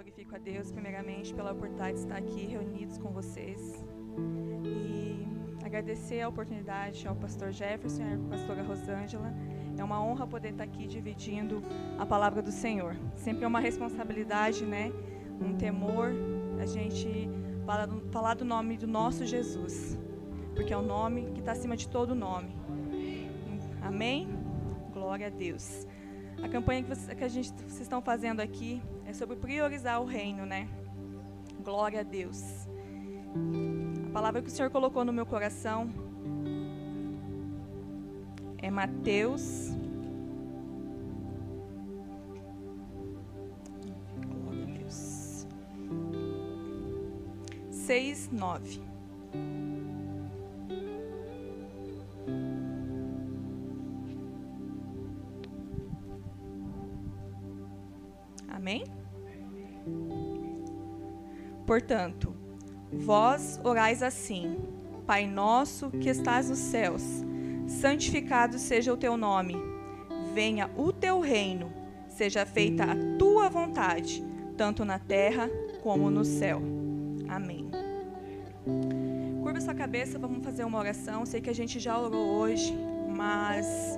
glorifico a Deus, primeiramente, pela oportunidade de estar aqui reunidos com vocês. E agradecer a oportunidade ao pastor Jefferson e à pastora Rosângela. É uma honra poder estar aqui dividindo a palavra do Senhor. Sempre é uma responsabilidade, né? Um temor a gente falar do, falar do nome do nosso Jesus. Porque é o nome que está acima de todo nome. Amém? Glória a Deus. A campanha que, você, que a gente, vocês estão fazendo aqui é sobre priorizar o reino, né? Glória a Deus. A palavra que o Senhor colocou no meu coração é Mateus. Glória a Deus. 6, 9. Portanto, vós orais assim: Pai nosso que estás nos céus, santificado seja o teu nome. Venha o teu reino, seja feita a tua vontade, tanto na terra como no céu. Amém. Curva sua cabeça, vamos fazer uma oração. Sei que a gente já orou hoje, mas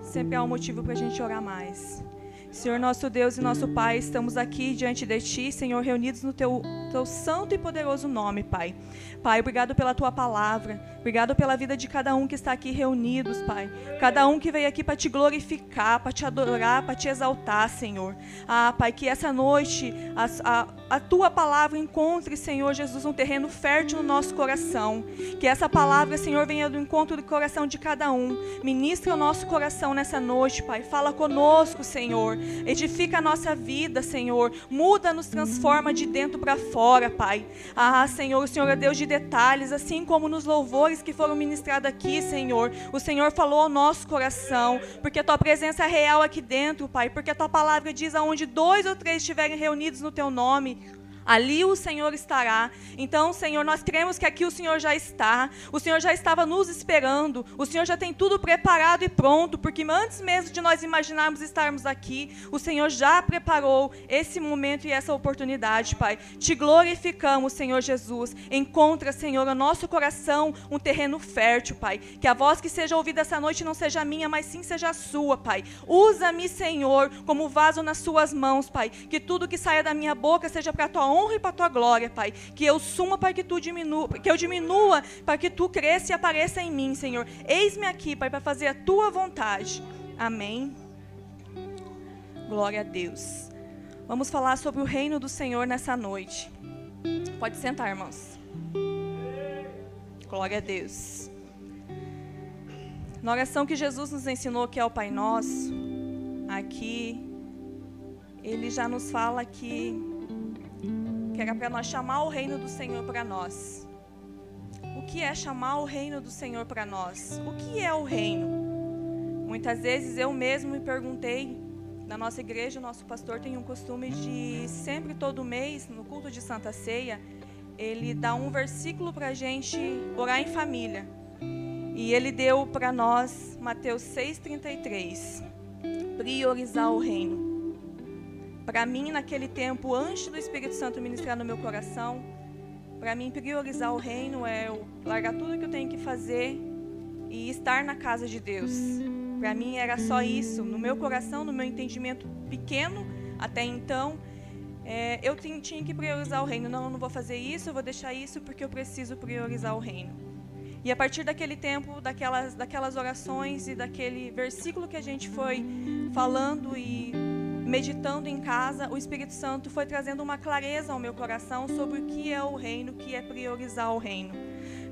sempre há um motivo para a gente orar mais. Senhor nosso Deus e nosso Pai, estamos aqui diante de Ti, Senhor, reunidos no Teu, teu santo e poderoso nome, Pai. Pai, obrigado pela Tua palavra, obrigado pela vida de cada um que está aqui reunidos, Pai. Cada um que veio aqui para Te glorificar, para Te adorar, para Te exaltar, Senhor. Ah, Pai, que essa noite a, a, a Tua palavra encontre, Senhor Jesus, um terreno fértil no nosso coração. Que essa palavra, Senhor, venha do encontro do coração de cada um. Ministra o nosso coração nessa noite, Pai. Fala conosco, Senhor. Edifica a nossa vida, Senhor. Muda, nos transforma de dentro para fora, Pai. Ah, Senhor, o Senhor é Deus de detalhes, assim como nos louvores que foram ministrados aqui, Senhor. O Senhor falou ao nosso coração, porque a tua presença é real aqui dentro, Pai. Porque a tua palavra diz aonde dois ou três estiverem reunidos no teu nome, ali o Senhor estará. Então, Senhor, nós cremos que aqui o Senhor já está. O Senhor já estava nos esperando. O Senhor já tem tudo preparado e pronto, porque antes mesmo de nós imaginarmos estarmos aqui, o Senhor já preparou esse momento e essa oportunidade, Pai. Te glorificamos, Senhor Jesus. Encontra, Senhor, no nosso coração um terreno fértil, Pai. Que a voz que seja ouvida essa noite não seja minha, mas sim seja a sua, Pai. Usa-me, Senhor, como vaso nas suas mãos, Pai. Que tudo que saia da minha boca seja para a tua honra e para a tua glória, Pai. Que eu suma para que tu diminua, que eu diminua para que tu cresça e apareça em mim, Senhor. Eis-me aqui, Pai, para fazer a tua vontade. Amém. Glória a Deus. Vamos falar sobre o reino do Senhor nessa noite. Pode sentar, irmãos. Glória a Deus. Na oração que Jesus nos ensinou, que é o Pai Nosso, aqui, ele já nos fala que que era para nós chamar o reino do Senhor para nós. O que é chamar o reino do Senhor para nós? O que é o reino? Muitas vezes eu mesmo me perguntei, na nossa igreja, o nosso pastor tem um costume de sempre, todo mês, no culto de Santa Ceia, ele dá um versículo para a gente orar em família. E ele deu para nós Mateus 6,33. Priorizar o reino. Para mim, naquele tempo, antes do Espírito Santo ministrar no meu coração, para mim, priorizar o reino é largar tudo que eu tenho que fazer e estar na casa de Deus. Para mim, era só isso. No meu coração, no meu entendimento pequeno, até então, é, eu tinha que priorizar o reino. Não, eu não vou fazer isso, eu vou deixar isso porque eu preciso priorizar o reino. E a partir daquele tempo, daquelas, daquelas orações e daquele versículo que a gente foi falando e meditando em casa, o Espírito Santo foi trazendo uma clareza ao meu coração sobre o que é o reino, o que é priorizar o reino.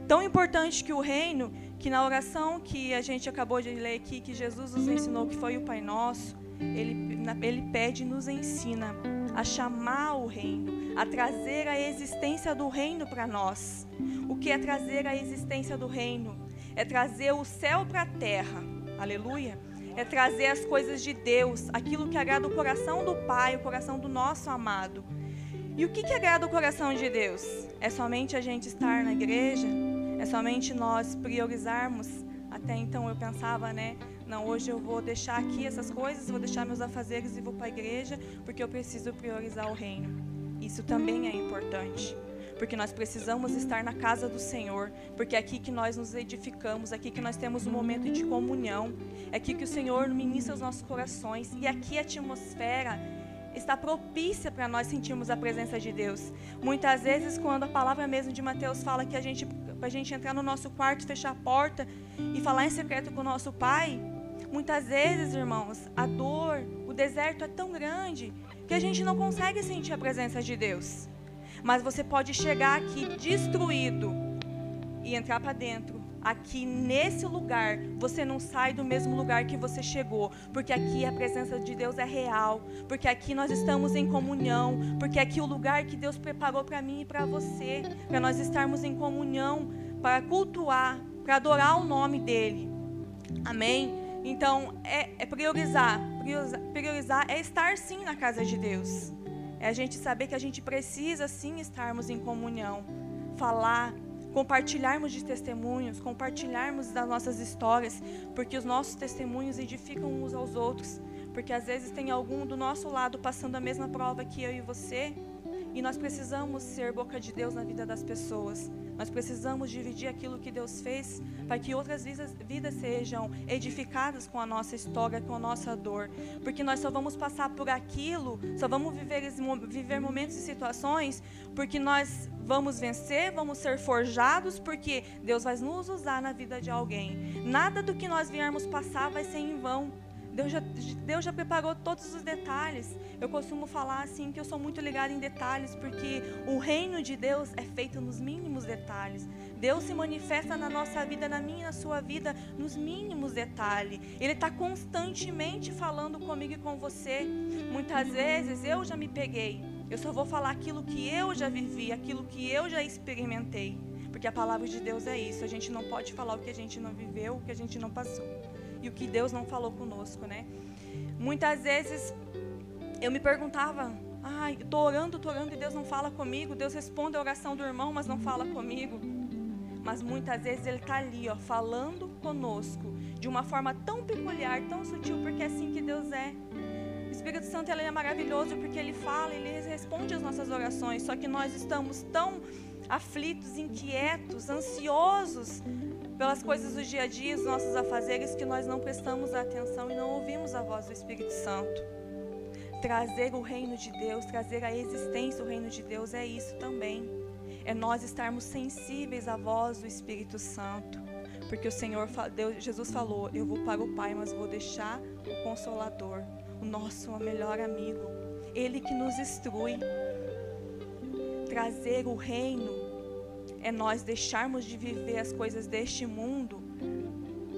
Tão importante que o reino, que na oração que a gente acabou de ler aqui, que Jesus nos ensinou, que foi o Pai Nosso, ele, ele pede e nos ensina a chamar o reino, a trazer a existência do reino para nós. O que é trazer a existência do reino? É trazer o céu para a terra. Aleluia é trazer as coisas de Deus, aquilo que agrada o coração do Pai, o coração do nosso amado. E o que, que agrada o coração de Deus? É somente a gente estar na igreja? É somente nós priorizarmos? Até então eu pensava, né, Não, hoje eu vou deixar aqui essas coisas, vou deixar meus afazeres e vou para a igreja, porque eu preciso priorizar o reino. Isso também é importante porque nós precisamos estar na casa do Senhor, porque é aqui que nós nos edificamos, é aqui que nós temos um momento de comunhão, é aqui que o Senhor ministra os nossos corações e aqui a atmosfera está propícia para nós sentirmos a presença de Deus. Muitas vezes, quando a palavra mesmo de Mateus fala que a gente, para a gente entrar no nosso quarto, fechar a porta e falar em secreto com o nosso Pai, muitas vezes, irmãos, a dor, o deserto é tão grande que a gente não consegue sentir a presença de Deus. Mas você pode chegar aqui destruído e entrar para dentro. Aqui nesse lugar, você não sai do mesmo lugar que você chegou, porque aqui a presença de Deus é real, porque aqui nós estamos em comunhão, porque aqui o lugar que Deus preparou para mim e para você, para nós estarmos em comunhão, para cultuar, para adorar o nome dele. Amém? Então, é, é priorizar, priorizar é estar sim na casa de Deus. É a gente saber que a gente precisa sim estarmos em comunhão, falar, compartilharmos de testemunhos, compartilharmos das nossas histórias, porque os nossos testemunhos edificam uns aos outros. Porque às vezes tem algum do nosso lado passando a mesma prova que eu e você, e nós precisamos ser boca de Deus na vida das pessoas. Nós precisamos dividir aquilo que Deus fez para que outras vidas, vidas sejam edificadas com a nossa história, com a nossa dor. Porque nós só vamos passar por aquilo, só vamos viver, viver momentos e situações porque nós vamos vencer, vamos ser forjados, porque Deus vai nos usar na vida de alguém. Nada do que nós viermos passar vai ser em vão. Deus já, Deus já preparou todos os detalhes. Eu costumo falar assim que eu sou muito ligada em detalhes, porque o reino de Deus é feito nos mínimos detalhes. Deus se manifesta na nossa vida, na minha e na sua vida, nos mínimos detalhes. Ele está constantemente falando comigo e com você. Muitas vezes eu já me peguei. Eu só vou falar aquilo que eu já vivi, aquilo que eu já experimentei. Porque a palavra de Deus é isso. A gente não pode falar o que a gente não viveu, o que a gente não passou e o que Deus não falou conosco, né? Muitas vezes eu me perguntava, ai, tô orando, tô orando e Deus não fala comigo. Deus responde a oração do irmão, mas não fala comigo. Mas muitas vezes ele está ali, ó, falando conosco de uma forma tão peculiar, tão sutil, porque é assim que Deus é. O Espírito Santo ele é maravilhoso porque ele fala, ele responde às nossas orações. Só que nós estamos tão aflitos, inquietos, ansiosos pelas coisas do dia a dia, os nossos afazeres, que nós não prestamos atenção e não ouvimos a voz do Espírito Santo. Trazer o reino de Deus, trazer a existência do reino de Deus é isso também. É nós estarmos sensíveis à voz do Espírito Santo. Porque o Senhor, Deus, Jesus falou: Eu vou para o Pai, mas vou deixar o Consolador, o nosso melhor amigo, Ele que nos instrui. Trazer o reino é nós deixarmos de viver as coisas deste mundo,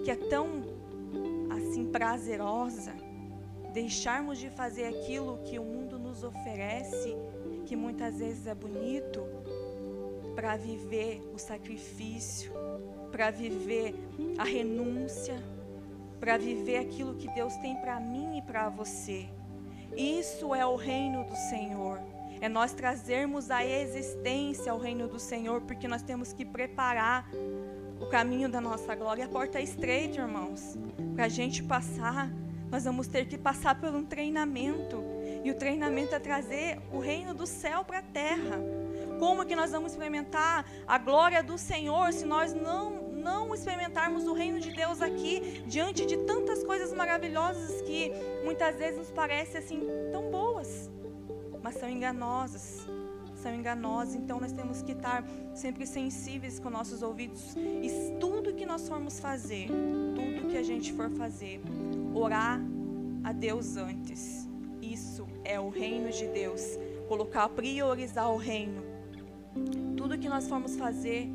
que é tão assim prazerosa, deixarmos de fazer aquilo que o mundo nos oferece, que muitas vezes é bonito, para viver o sacrifício, para viver a renúncia, para viver aquilo que Deus tem para mim e para você. Isso é o reino do Senhor é nós trazermos a existência ao reino do Senhor, porque nós temos que preparar o caminho da nossa glória. A porta é estreita, irmãos. Para a gente passar, nós vamos ter que passar por um treinamento. E o treinamento é trazer o reino do céu para a terra. Como que nós vamos experimentar a glória do Senhor se nós não não experimentarmos o reino de Deus aqui diante de tantas coisas maravilhosas que muitas vezes nos parecem assim tão boas? Mas são enganosas. São enganosas, então nós temos que estar sempre sensíveis com nossos ouvidos. E tudo que nós formos fazer, tudo que a gente for fazer, orar a Deus antes. Isso é o reino de Deus. Colocar, priorizar o reino. Tudo que nós formos fazer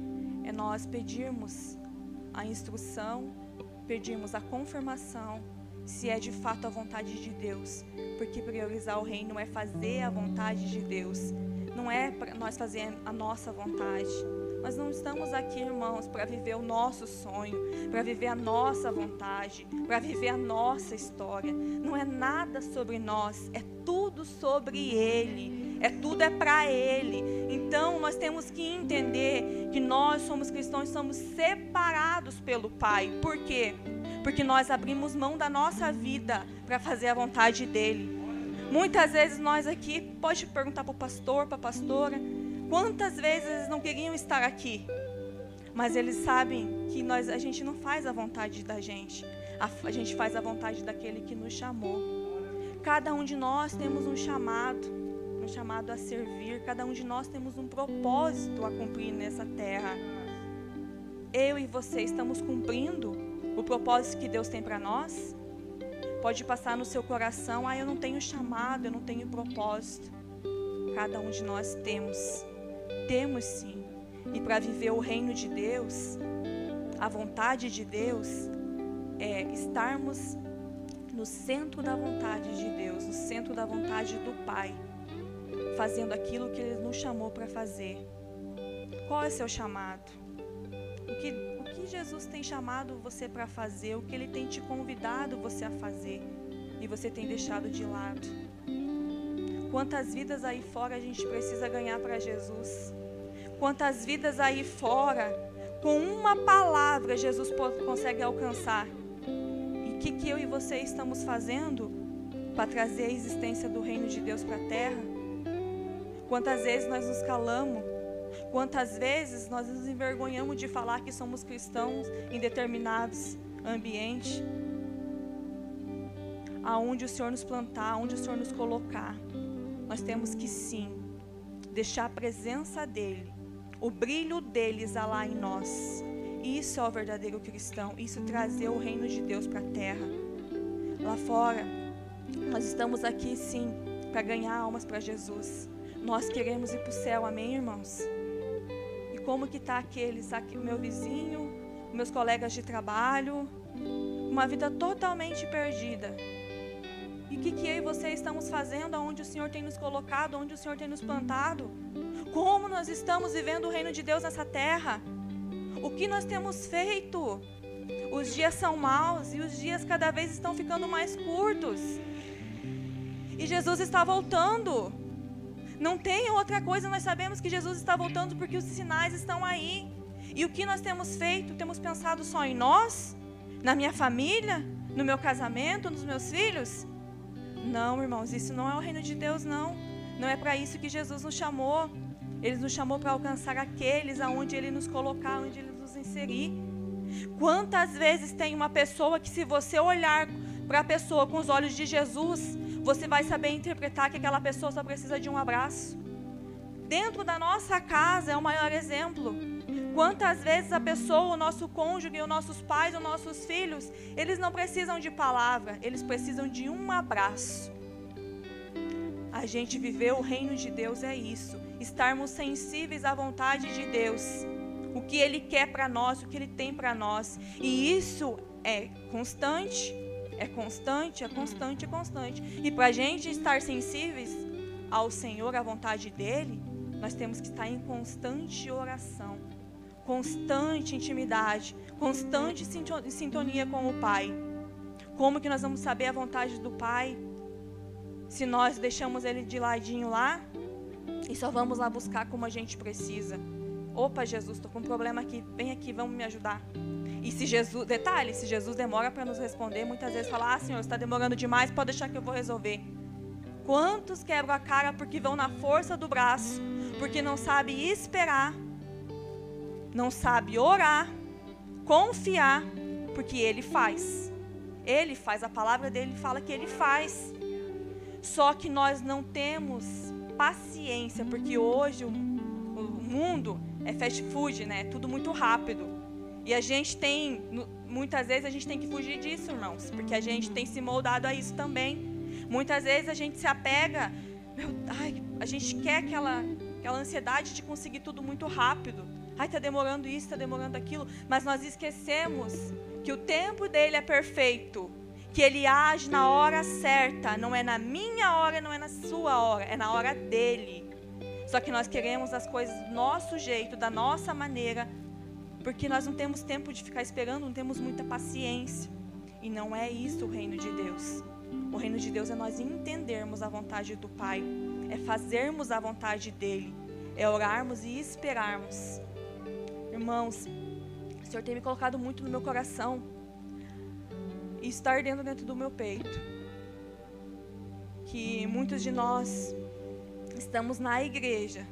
é nós pedirmos a instrução, pedirmos a confirmação se é de fato a vontade de Deus. Porque priorizar o reino é fazer a vontade de Deus. Não é para nós fazer a nossa vontade. Nós não estamos aqui, irmãos, para viver o nosso sonho, para viver a nossa vontade, para viver a nossa história. Não é nada sobre nós, é tudo sobre Ele. É tudo é para Ele. Então nós temos que entender que nós somos cristãos, somos separados pelo Pai. Por quê? Porque nós abrimos mão da nossa vida para fazer a vontade dele. Muitas vezes nós aqui, pode perguntar para o pastor, para a pastora, quantas vezes eles não queriam estar aqui, mas eles sabem que nós, a gente não faz a vontade da gente, a, a gente faz a vontade daquele que nos chamou. Cada um de nós temos um chamado, um chamado a servir, cada um de nós temos um propósito a cumprir nessa terra. Eu e você estamos cumprindo o propósito que Deus tem para nós? Pode passar no seu coração, ah, eu não tenho chamado, eu não tenho propósito. Cada um de nós temos, temos sim. E para viver o reino de Deus, a vontade de Deus, é estarmos no centro da vontade de Deus, no centro da vontade do Pai, fazendo aquilo que Ele nos chamou para fazer. Qual é o seu chamado? O que, Jesus tem chamado você para fazer? O que Ele tem te convidado você a fazer? E você tem deixado de lado? Quantas vidas aí fora a gente precisa ganhar para Jesus? Quantas vidas aí fora, com uma palavra, Jesus consegue alcançar? E o que, que eu e você estamos fazendo para trazer a existência do reino de Deus para a terra? Quantas vezes nós nos calamos Quantas vezes nós nos envergonhamos de falar que somos cristãos em determinados ambientes? Aonde o Senhor nos plantar, aonde o Senhor nos colocar, nós temos que sim deixar a presença dEle, o brilho dEle exalar em nós. Isso é o verdadeiro cristão, isso trazer o reino de Deus para a terra. Lá fora, nós estamos aqui sim para ganhar almas para Jesus. Nós queremos ir para o céu, amém, irmãos? Como que está aqueles, aqui, meu vizinho, meus colegas de trabalho, uma vida totalmente perdida. E o que, que eu e você estamos fazendo, aonde o Senhor tem nos colocado, onde o Senhor tem nos plantado? Como nós estamos vivendo o reino de Deus nessa terra? O que nós temos feito? Os dias são maus e os dias cada vez estão ficando mais curtos. E Jesus está voltando. Não tem outra coisa, nós sabemos que Jesus está voltando porque os sinais estão aí. E o que nós temos feito? Temos pensado só em nós? Na minha família? No meu casamento? Nos meus filhos? Não, irmãos, isso não é o reino de Deus, não. Não é para isso que Jesus nos chamou. Ele nos chamou para alcançar aqueles aonde Ele nos colocar, onde Ele nos inserir. Quantas vezes tem uma pessoa que, se você olhar para a pessoa com os olhos de Jesus, você vai saber interpretar que aquela pessoa só precisa de um abraço. Dentro da nossa casa é o maior exemplo. Quantas vezes a pessoa, o nosso cônjuge, os nossos pais, os nossos filhos, eles não precisam de palavra, eles precisam de um abraço. A gente viver o reino de Deus é isso, estarmos sensíveis à vontade de Deus, o que Ele quer para nós, o que Ele tem para nós, e isso é constante, é constante, é constante, é constante. E para a gente estar sensíveis ao Senhor, à vontade dEle, nós temos que estar em constante oração, constante intimidade, constante sintonia com o Pai. Como que nós vamos saber a vontade do Pai? Se nós deixamos Ele de ladinho lá e só vamos lá buscar como a gente precisa. Opa, Jesus, estou com um problema aqui, vem aqui, vamos me ajudar. E se Jesus, detalhe, se Jesus demora para nos responder, muitas vezes fala: Ah, Senhor, está demorando demais, pode deixar que eu vou resolver. Quantos quebram a cara porque vão na força do braço, porque não sabe esperar, não sabe orar, confiar, porque Ele faz. Ele faz, a palavra dele fala que Ele faz. Só que nós não temos paciência, porque hoje o, o mundo é fast food, né? Tudo muito rápido. E a gente tem, muitas vezes a gente tem que fugir disso, irmãos, porque a gente tem se moldado a isso também. Muitas vezes a gente se apega, meu, ai, a gente quer aquela, aquela ansiedade de conseguir tudo muito rápido. Ai, está demorando isso, está demorando aquilo, mas nós esquecemos que o tempo dele é perfeito, que ele age na hora certa, não é na minha hora, não é na sua hora, é na hora dele. Só que nós queremos as coisas do nosso jeito, da nossa maneira, porque nós não temos tempo de ficar esperando, não temos muita paciência. E não é isso o reino de Deus. O reino de Deus é nós entendermos a vontade do Pai, é fazermos a vontade dele, é orarmos e esperarmos. Irmãos, o Senhor tem me colocado muito no meu coração e está ardendo dentro do meu peito. Que muitos de nós estamos na igreja,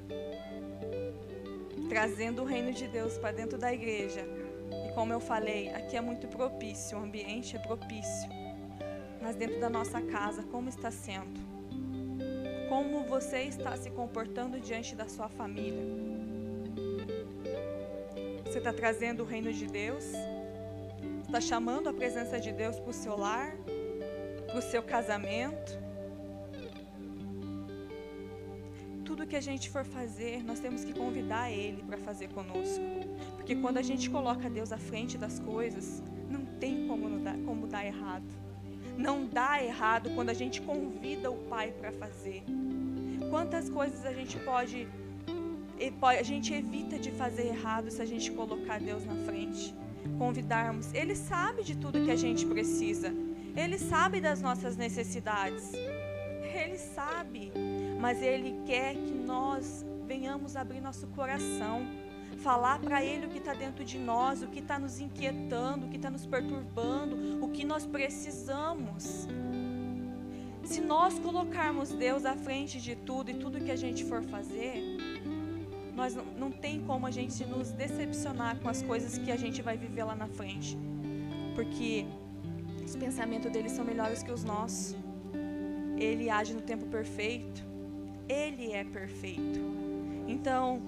trazendo o reino de Deus para dentro da igreja. E como eu falei, aqui é muito propício, o ambiente é propício. Mas dentro da nossa casa, como está sendo? Como você está se comportando diante da sua família? Você está trazendo o reino de Deus? Está chamando a presença de Deus para o seu lar? Para o seu casamento? Tudo que a gente for fazer, nós temos que convidar Ele para fazer conosco. Porque quando a gente coloca Deus à frente das coisas, não tem como dar, como dar errado. Não dá errado quando a gente convida o Pai para fazer. Quantas coisas a gente pode a gente evita de fazer errado se a gente colocar Deus na frente. Convidarmos. Ele sabe de tudo que a gente precisa. Ele sabe das nossas necessidades. Ele sabe. Mas Ele quer que nós venhamos abrir nosso coração. Falar para Ele o que está dentro de nós, o que está nos inquietando, o que está nos perturbando, o que nós precisamos. Se nós colocarmos Deus à frente de tudo e tudo que a gente for fazer, nós não, não tem como a gente nos decepcionar com as coisas que a gente vai viver lá na frente. Porque os pensamentos dele são melhores que os nossos. Ele age no tempo perfeito. Ele é perfeito. Então,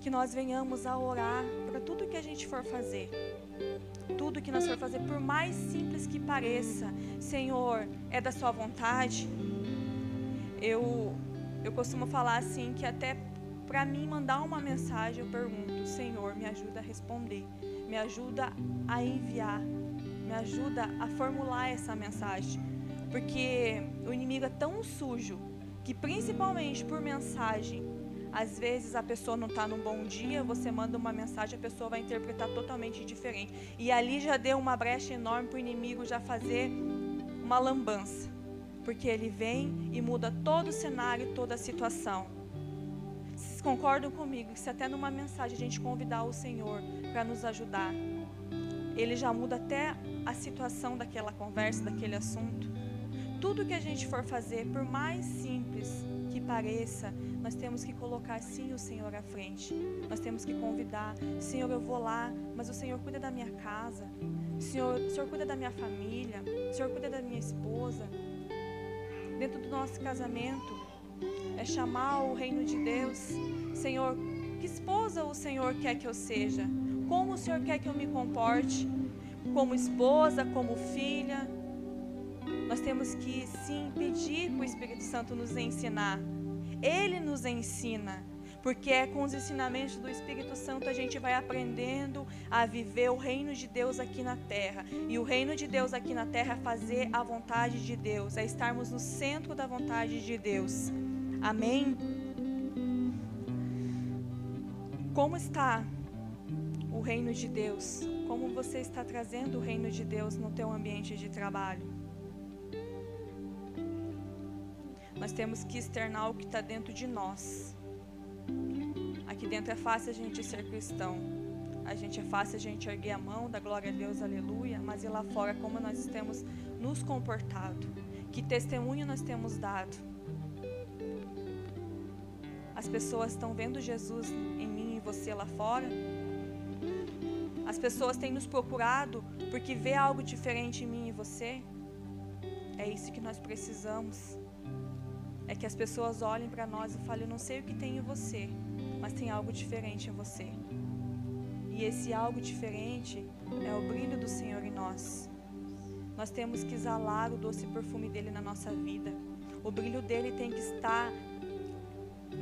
que nós venhamos a orar para tudo que a gente for fazer. Tudo que nós for fazer, por mais simples que pareça, Senhor, é da sua vontade. Eu eu costumo falar assim que até para mim mandar uma mensagem, eu pergunto: Senhor, me ajuda a responder, me ajuda a enviar, me ajuda a formular essa mensagem. Porque o inimigo é tão sujo que, principalmente por mensagem, às vezes a pessoa não está num bom dia, você manda uma mensagem, a pessoa vai interpretar totalmente diferente. E ali já deu uma brecha enorme para o inimigo já fazer uma lambança. Porque ele vem e muda todo o cenário, toda a situação concordam comigo que se até numa mensagem a gente convidar o Senhor para nos ajudar, ele já muda até a situação daquela conversa, daquele assunto. Tudo que a gente for fazer, por mais simples que pareça, nós temos que colocar sim o Senhor à frente. Nós temos que convidar, Senhor, eu vou lá, mas o Senhor cuida da minha casa. Senhor, o Senhor cuida da minha família. O Senhor cuida da minha esposa. Dentro do nosso casamento, é chamar o reino de Deus. Senhor, que esposa o Senhor quer que eu seja? Como o Senhor quer que eu me comporte? Como esposa, como filha? Nós temos que sim pedir para o Espírito Santo nos ensinar. Ele nos ensina, porque é com os ensinamentos do Espírito Santo a gente vai aprendendo a viver o reino de Deus aqui na terra. E o reino de Deus aqui na terra é fazer a vontade de Deus, é estarmos no centro da vontade de Deus. Amém? Como está o reino de Deus? Como você está trazendo o reino de Deus no teu ambiente de trabalho? Nós temos que externar o que está dentro de nós. Aqui dentro é fácil a gente ser cristão. A gente é fácil a gente erguer a mão, da glória a Deus, aleluia. Mas e lá fora, como nós temos nos comportado? Que testemunho nós temos dado? As pessoas estão vendo Jesus em mim e você lá fora. As pessoas têm nos procurado porque vê algo diferente em mim e você. É isso que nós precisamos. É que as pessoas olhem para nós e falem: Eu não sei o que tem em você, mas tem algo diferente em você. E esse algo diferente é o brilho do Senhor em nós. Nós temos que exalar o doce perfume dele na nossa vida. O brilho dele tem que estar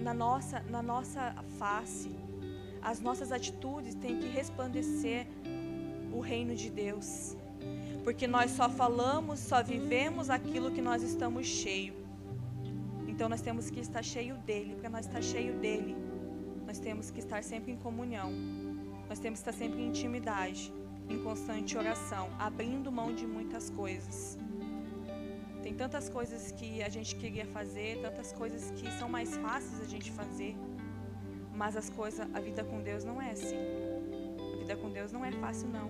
na nossa, na nossa face. As nossas atitudes têm que resplandecer o reino de Deus. Porque nós só falamos, só vivemos aquilo que nós estamos cheio. Então nós temos que estar cheio dele. Para nós estar cheio dele, nós temos que estar sempre em comunhão. Nós temos que estar sempre em intimidade, em constante oração, abrindo mão de muitas coisas. Tem tantas coisas que a gente queria fazer, tantas coisas que são mais fáceis a gente fazer. Mas as coisas, a vida com Deus não é assim. A vida com Deus não é fácil não.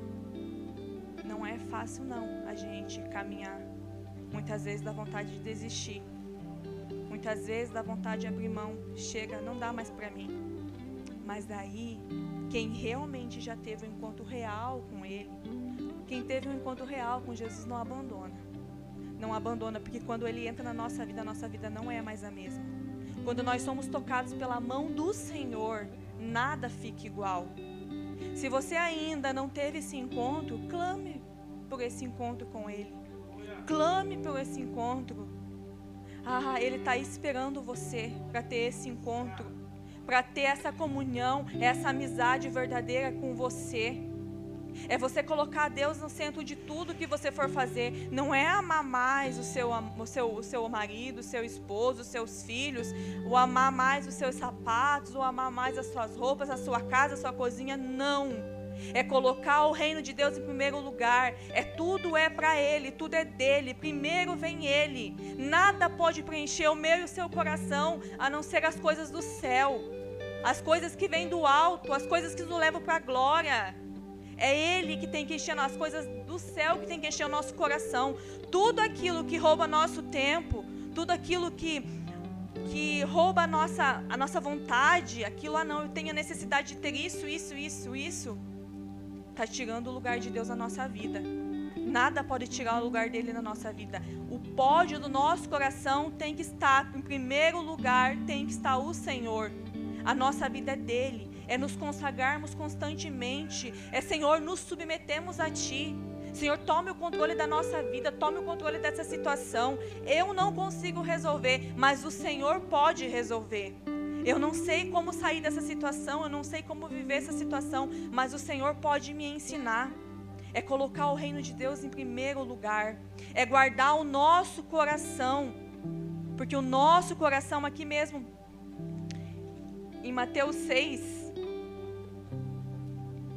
não é fácil não a gente caminhar. Muitas vezes dá vontade de desistir. Muitas vezes dá vontade de abrir mão. Chega, não dá mais para mim. Mas daí, quem realmente já teve um encontro real com Ele, quem teve um encontro real com Jesus não abandona. Não abandona, porque quando Ele entra na nossa vida, a nossa vida não é mais a mesma. Quando nós somos tocados pela mão do Senhor, nada fica igual. Se você ainda não teve esse encontro, clame por esse encontro com Ele. Clame por esse encontro. Ah, Ele está esperando você para ter esse encontro, para ter essa comunhão, essa amizade verdadeira com você. É você colocar Deus no centro de tudo que você for fazer. Não é amar mais o seu, o seu, o seu marido, o seu esposo, os seus filhos, ou amar mais os seus sapatos, ou amar mais as suas roupas, a sua casa, a sua cozinha. Não. É colocar o reino de Deus em primeiro lugar. É tudo é para Ele, tudo é dele. Primeiro vem Ele. Nada pode preencher o meu e o seu coração, a não ser as coisas do céu, as coisas que vêm do alto, as coisas que nos levam para a glória. É Ele que tem que encher as coisas do céu, que tem que encher o nosso coração. Tudo aquilo que rouba nosso tempo, tudo aquilo que, que rouba a nossa, a nossa vontade, aquilo, ah não, eu tenho a necessidade de ter isso, isso, isso, isso, está tirando o lugar de Deus na nossa vida. Nada pode tirar o lugar dele na nossa vida. O pódio do nosso coração tem que estar, em primeiro lugar, tem que estar o Senhor. A nossa vida é dele é nos consagrarmos constantemente, é Senhor, nos submetemos a Ti. Senhor, tome o controle da nossa vida, tome o controle dessa situação. Eu não consigo resolver, mas o Senhor pode resolver. Eu não sei como sair dessa situação, eu não sei como viver essa situação, mas o Senhor pode me ensinar. É colocar o reino de Deus em primeiro lugar, é guardar o nosso coração, porque o nosso coração, aqui mesmo, em Mateus 6,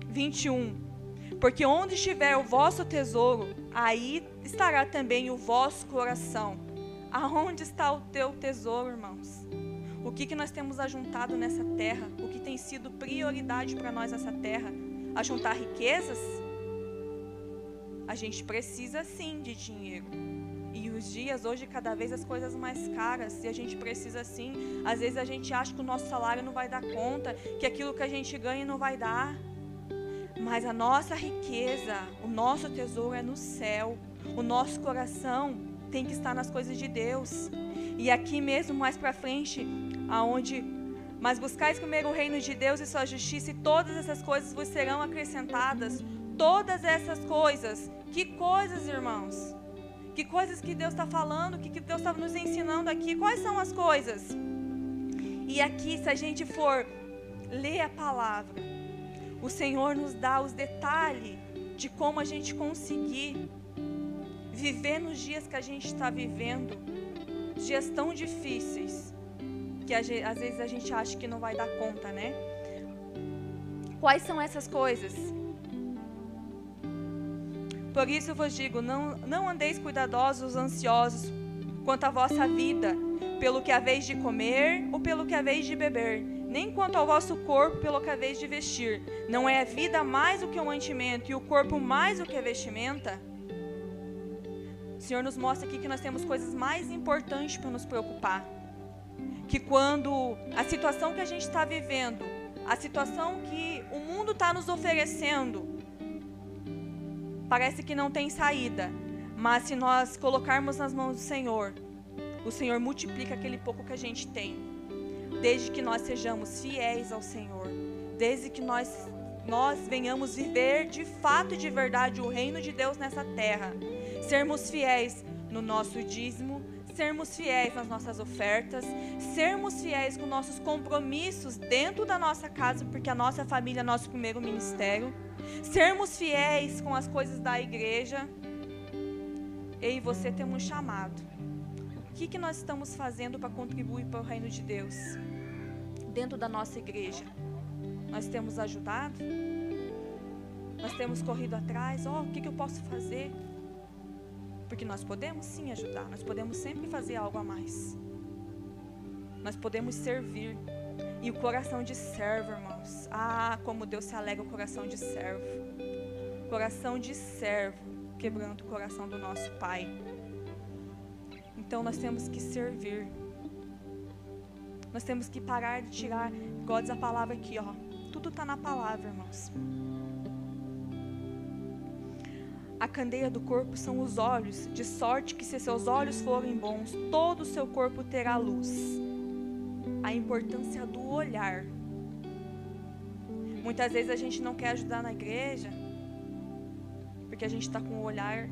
21. Porque onde estiver o vosso tesouro, aí estará também o vosso coração. Aonde está o teu tesouro, irmãos? O que, que nós temos ajuntado nessa terra? O que tem sido prioridade para nós nessa terra? Ajuntar riquezas? A gente precisa sim de dinheiro. E os dias hoje, cada vez as coisas mais caras, e a gente precisa sim. Às vezes a gente acha que o nosso salário não vai dar conta, que aquilo que a gente ganha não vai dar. Mas a nossa riqueza, o nosso tesouro é no céu. O nosso coração tem que estar nas coisas de Deus. E aqui mesmo mais para frente, aonde mas buscais primeiro o reino de Deus e sua justiça, e todas essas coisas vos serão acrescentadas. Todas essas coisas. Que coisas, irmãos? Que coisas que Deus está falando, que, que Deus está nos ensinando aqui? Quais são as coisas? E aqui, se a gente for ler a palavra, o Senhor nos dá os detalhes de como a gente conseguir viver nos dias que a gente está vivendo, dias tão difíceis, que às vezes a gente acha que não vai dar conta, né? Quais são essas coisas? Por isso eu vos digo: não, não andeis cuidadosos, ansiosos quanto à vossa vida, pelo que haveis de comer ou pelo que haveis de beber nem quanto ao vosso corpo pelo que haveis de vestir. Não é a vida mais do que o mantimento e o corpo mais do que a vestimenta? O Senhor nos mostra aqui que nós temos coisas mais importantes para nos preocupar. Que quando a situação que a gente está vivendo, a situação que o mundo está nos oferecendo, parece que não tem saída, mas se nós colocarmos nas mãos do Senhor, o Senhor multiplica aquele pouco que a gente tem. Desde que nós sejamos fiéis ao Senhor, desde que nós nós venhamos viver de fato e de verdade o reino de Deus nessa terra, sermos fiéis no nosso dízimo, sermos fiéis nas nossas ofertas, sermos fiéis com nossos compromissos dentro da nossa casa, porque a nossa família é nosso primeiro ministério, sermos fiéis com as coisas da igreja. Eu e você temos um chamado que, que nós estamos fazendo para contribuir para o reino de Deus? Dentro da nossa igreja. Nós temos ajudado? Nós temos corrido atrás? Oh, o que, que eu posso fazer? Porque nós podemos sim ajudar, nós podemos sempre fazer algo a mais. Nós podemos servir. E o coração de servo, irmãos. Ah, como Deus se alegra o coração de servo. coração de servo, quebrando o coração do nosso Pai. Então nós temos que servir. Nós temos que parar de tirar, igual diz a palavra aqui, ó. Tudo está na palavra, irmãos. A candeia do corpo são os olhos, de sorte que se seus olhos forem bons, todo o seu corpo terá luz. A importância do olhar. Muitas vezes a gente não quer ajudar na igreja porque a gente está com o olhar.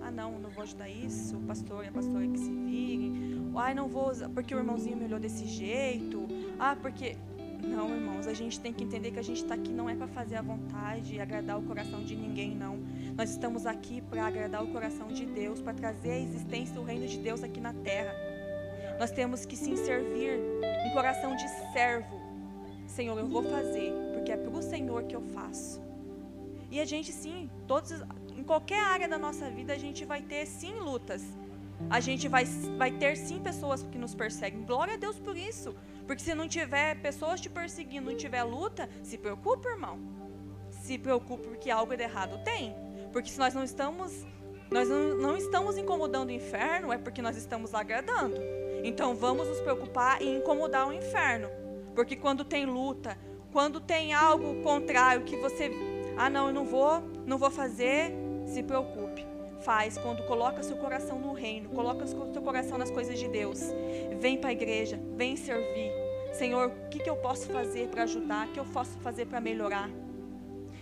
Ah, não, não vou ajudar isso, o pastor e a pastora que se virem. Ai, não vou, porque o irmãozinho me olhou desse jeito. Ah, porque não, irmãos, a gente tem que entender que a gente está aqui não é para fazer a vontade e agradar o coração de ninguém, não. Nós estamos aqui para agradar o coração de Deus, para trazer a existência do reino de Deus aqui na terra. Nós temos que sim servir um coração de servo. Senhor, eu vou fazer, porque é para o Senhor que eu faço. E a gente sim, todos, em qualquer área da nossa vida, a gente vai ter sim lutas. A gente vai, vai ter sim pessoas que nos perseguem. Glória a Deus por isso. Porque se não tiver pessoas te perseguindo, não tiver luta, se preocupe, irmão. Se preocupe porque algo de errado tem. Porque se nós não estamos nós não, não estamos incomodando o inferno, é porque nós estamos agradando. Então vamos nos preocupar em incomodar o inferno. Porque quando tem luta, quando tem algo contrário que você, ah não, eu não vou, não vou fazer, se preocupe. Faz quando coloca seu coração no reino, coloca seu coração nas coisas de Deus. Vem para a igreja, vem servir. Senhor, o que, que eu posso fazer para ajudar? O que eu posso fazer para melhorar?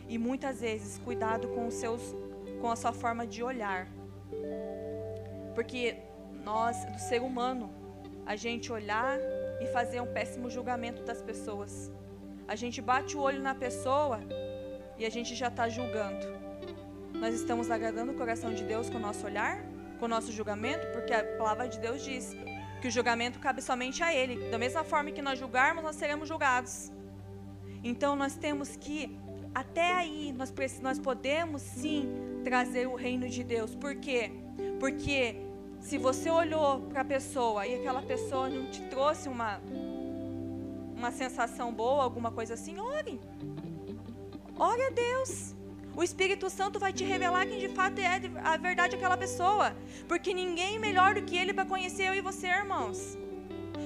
E muitas vezes, cuidado com os seus, com a sua forma de olhar. Porque nós, do ser humano, a gente olhar e fazer um péssimo julgamento das pessoas. A gente bate o olho na pessoa e a gente já está julgando. Nós estamos agradando o coração de Deus com o nosso olhar, com o nosso julgamento, porque a palavra de Deus diz que o julgamento cabe somente a Ele. Da mesma forma que nós julgarmos, nós seremos julgados. Então nós temos que, até aí, nós, nós podemos sim trazer o reino de Deus. Por quê? Porque se você olhou para a pessoa e aquela pessoa não te trouxe uma, uma sensação boa, alguma coisa assim, ore. Ore a Deus. O Espírito Santo vai te revelar quem de fato é a verdade aquela pessoa. Porque ninguém melhor do que Ele para conhecer eu e você, irmãos.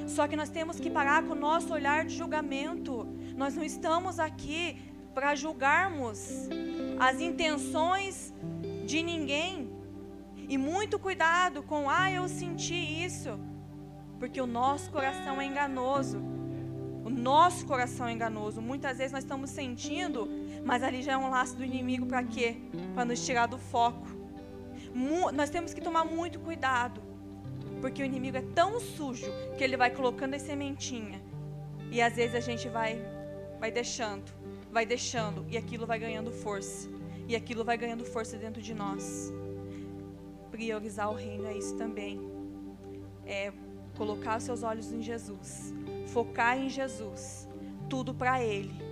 Só que nós temos que parar com o nosso olhar de julgamento. Nós não estamos aqui para julgarmos as intenções de ninguém. E muito cuidado com, ah, eu senti isso. Porque o nosso coração é enganoso. O nosso coração é enganoso. Muitas vezes nós estamos sentindo mas ali já é um laço do inimigo para quê? Para nos tirar do foco. Mu nós temos que tomar muito cuidado, porque o inimigo é tão sujo que ele vai colocando a sementinha. E às vezes a gente vai vai deixando, vai deixando e aquilo vai ganhando força. E aquilo vai ganhando força dentro de nós. Priorizar o reino é isso também. É colocar seus olhos em Jesus, focar em Jesus, tudo para ele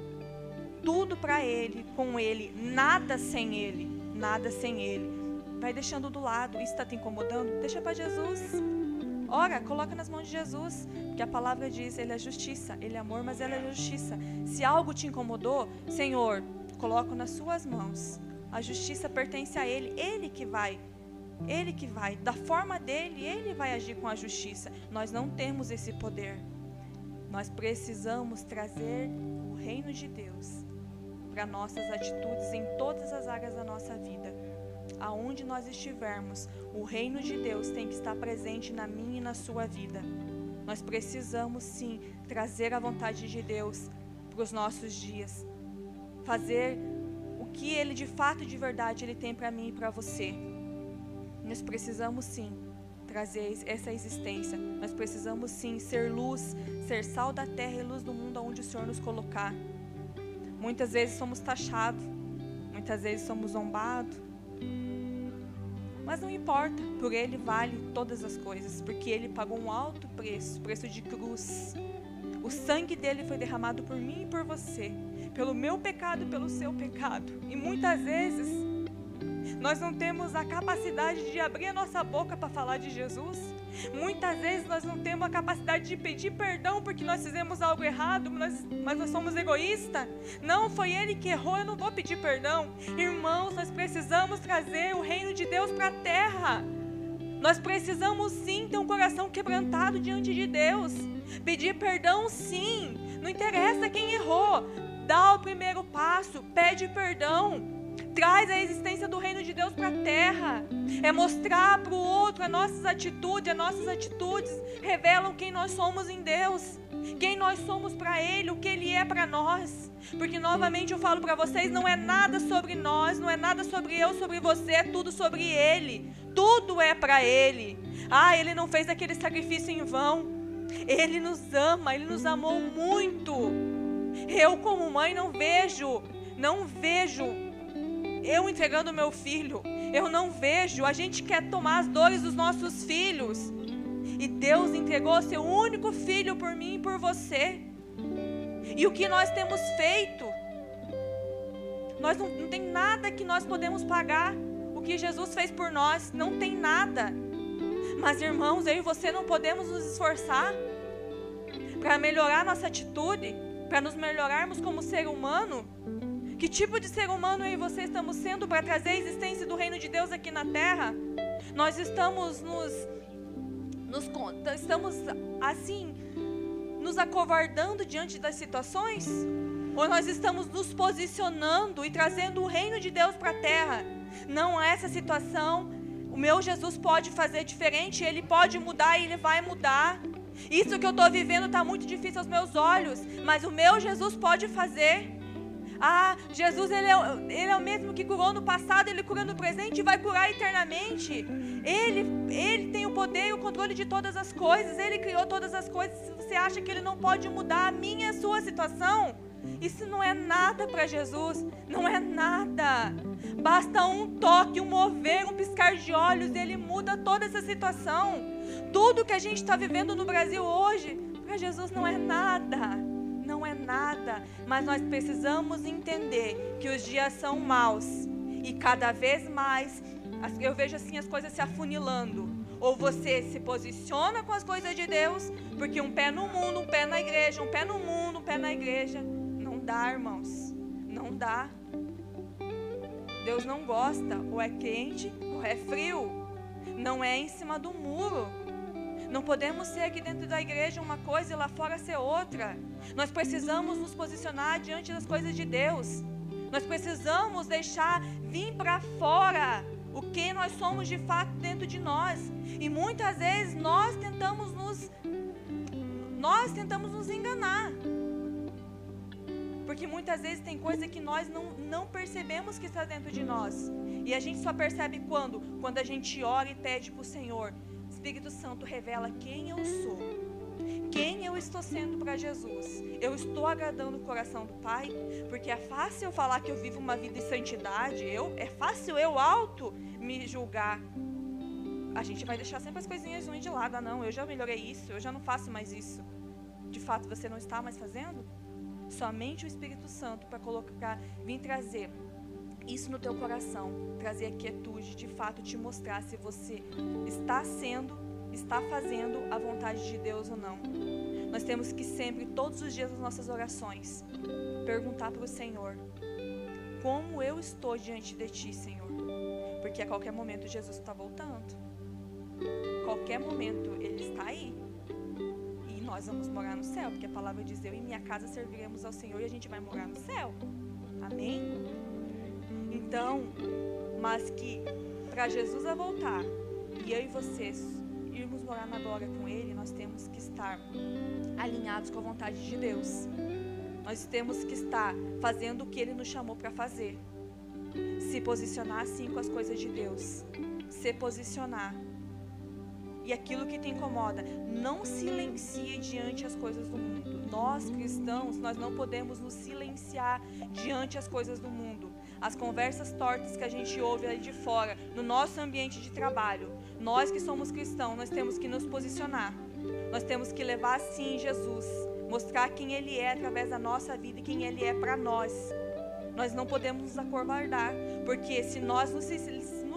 tudo para Ele, com Ele, nada sem Ele, nada sem Ele. Vai deixando do lado, isso está te incomodando? Deixa para Jesus. Ora, coloca nas mãos de Jesus, porque a palavra diz: Ele é justiça, Ele é amor, mas Ele é justiça. Se algo te incomodou, Senhor, coloco nas Suas mãos. A justiça pertence a Ele, Ele que vai ele que vai, da forma dele, ele vai agir com a justiça. Nós não temos esse poder. Nós precisamos trazer o reino de Deus para nossas atitudes em todas as áreas da nossa vida. Aonde nós estivermos, o reino de Deus tem que estar presente na minha e na sua vida. Nós precisamos sim trazer a vontade de Deus para os nossos dias. Fazer o que ele de fato e de verdade ele tem para mim e para você. Nós precisamos sim trazer essa existência. Nós precisamos sim ser luz, ser sal da terra e luz do mundo aonde o Senhor nos colocar. Muitas vezes somos taxados, muitas vezes somos zombados. Mas não importa, por Ele vale todas as coisas, porque Ele pagou um alto preço preço de cruz. O sangue dele foi derramado por mim e por você, pelo meu pecado e pelo seu pecado. E muitas vezes Nós não temos a capacidade de abrir a nossa boca para falar de Jesus. Muitas vezes nós não temos a capacidade de pedir perdão porque nós fizemos algo errado, mas, mas nós somos egoístas. Não, foi ele que errou, eu não vou pedir perdão. Irmãos, nós precisamos trazer o reino de Deus para a terra. Nós precisamos sim ter um coração quebrantado diante de Deus. Pedir perdão, sim. Não interessa quem errou. Dá o primeiro passo, pede perdão traz a existência do reino de Deus para a terra. É mostrar para o outro as nossas atitudes, as nossas atitudes revelam quem nós somos em Deus, quem nós somos para Ele, o que Ele é para nós. Porque novamente eu falo para vocês, não é nada sobre nós, não é nada sobre eu, sobre você, é tudo sobre Ele. Tudo é para Ele. Ah, Ele não fez aquele sacrifício em vão. Ele nos ama, Ele nos amou muito. Eu, como mãe, não vejo, não vejo eu entregando meu filho. Eu não vejo. A gente quer tomar as dores dos nossos filhos. E Deus entregou seu único filho por mim e por você. E o que nós temos feito? Nós não, não tem nada que nós podemos pagar. O que Jesus fez por nós não tem nada. Mas irmãos, eu e você não podemos nos esforçar para melhorar nossa atitude, para nos melhorarmos como ser humano. Que tipo de ser humano eu e você estamos sendo para trazer a existência do reino de Deus aqui na terra? Nós estamos nos, nos estamos assim nos acovardando diante das situações? Ou nós estamos nos posicionando e trazendo o reino de Deus para a terra? Não é essa situação. O meu Jesus pode fazer diferente, ele pode mudar e ele vai mudar. Isso que eu estou vivendo está muito difícil aos meus olhos, mas o meu Jesus pode fazer. Ah, Jesus ele é, ele é o mesmo que curou no passado, ele cura no presente e vai curar eternamente. Ele, ele tem o poder e o controle de todas as coisas, ele criou todas as coisas. Se você acha que ele não pode mudar a minha e a sua situação, isso não é nada para Jesus, não é nada. Basta um toque, um mover, um piscar de olhos e ele muda toda essa situação. Tudo que a gente está vivendo no Brasil hoje, para Jesus não é nada não é nada, mas nós precisamos entender que os dias são maus e cada vez mais eu vejo assim as coisas se afunilando. Ou você se posiciona com as coisas de Deus, porque um pé no mundo, um pé na igreja, um pé no mundo, um pé na igreja, não dá, irmãos. Não dá. Deus não gosta, ou é quente ou é frio. Não é em cima do muro. Não podemos ser aqui dentro da igreja uma coisa e lá fora ser outra. Nós precisamos nos posicionar diante das coisas de Deus. Nós precisamos deixar vir para fora o que nós somos de fato dentro de nós. E muitas vezes nós tentamos nos nós tentamos nos enganar. Porque muitas vezes tem coisa que nós não, não percebemos que está dentro de nós. E a gente só percebe quando? Quando a gente ora e pede para o Senhor, Espírito Santo revela quem eu sou, quem eu estou sendo para Jesus. Eu estou agradando o coração do Pai, porque é fácil eu falar que eu vivo uma vida de santidade, eu, é fácil eu alto me julgar. A gente vai deixar sempre as coisinhas ruins de lado. Ah, não, eu já melhorei isso, eu já não faço mais isso. De fato, você não está mais fazendo? Somente o Espírito Santo para colocar, vir trazer isso no teu coração, trazer a quietude, de fato te mostrar se você está sendo, está fazendo a vontade de Deus ou não. Nós temos que sempre, todos os dias das nossas orações, perguntar para o Senhor: Como eu estou diante de Ti, Senhor? Porque a qualquer momento Jesus está voltando. Qualquer momento Ele está aí. E nós vamos morar no céu, porque a palavra diz: Eu e minha casa serviremos ao Senhor e a gente vai morar no céu. Amém? Então, mas que para Jesus a voltar e eu e vocês irmos morar na glória com Ele, nós temos que estar alinhados com a vontade de Deus. Nós temos que estar fazendo o que Ele nos chamou para fazer. Se posicionar assim com as coisas de Deus. Se posicionar. E aquilo que te incomoda, não silencie diante as coisas do mundo. Nós cristãos, nós não podemos nos silenciar diante as coisas do mundo as conversas tortas que a gente ouve aí de fora, no nosso ambiente de trabalho. Nós que somos cristãos, nós temos que nos posicionar. Nós temos que levar sim Jesus, mostrar quem ele é através da nossa vida e quem ele é para nós. Nós não podemos nos acovardar, porque se nós nos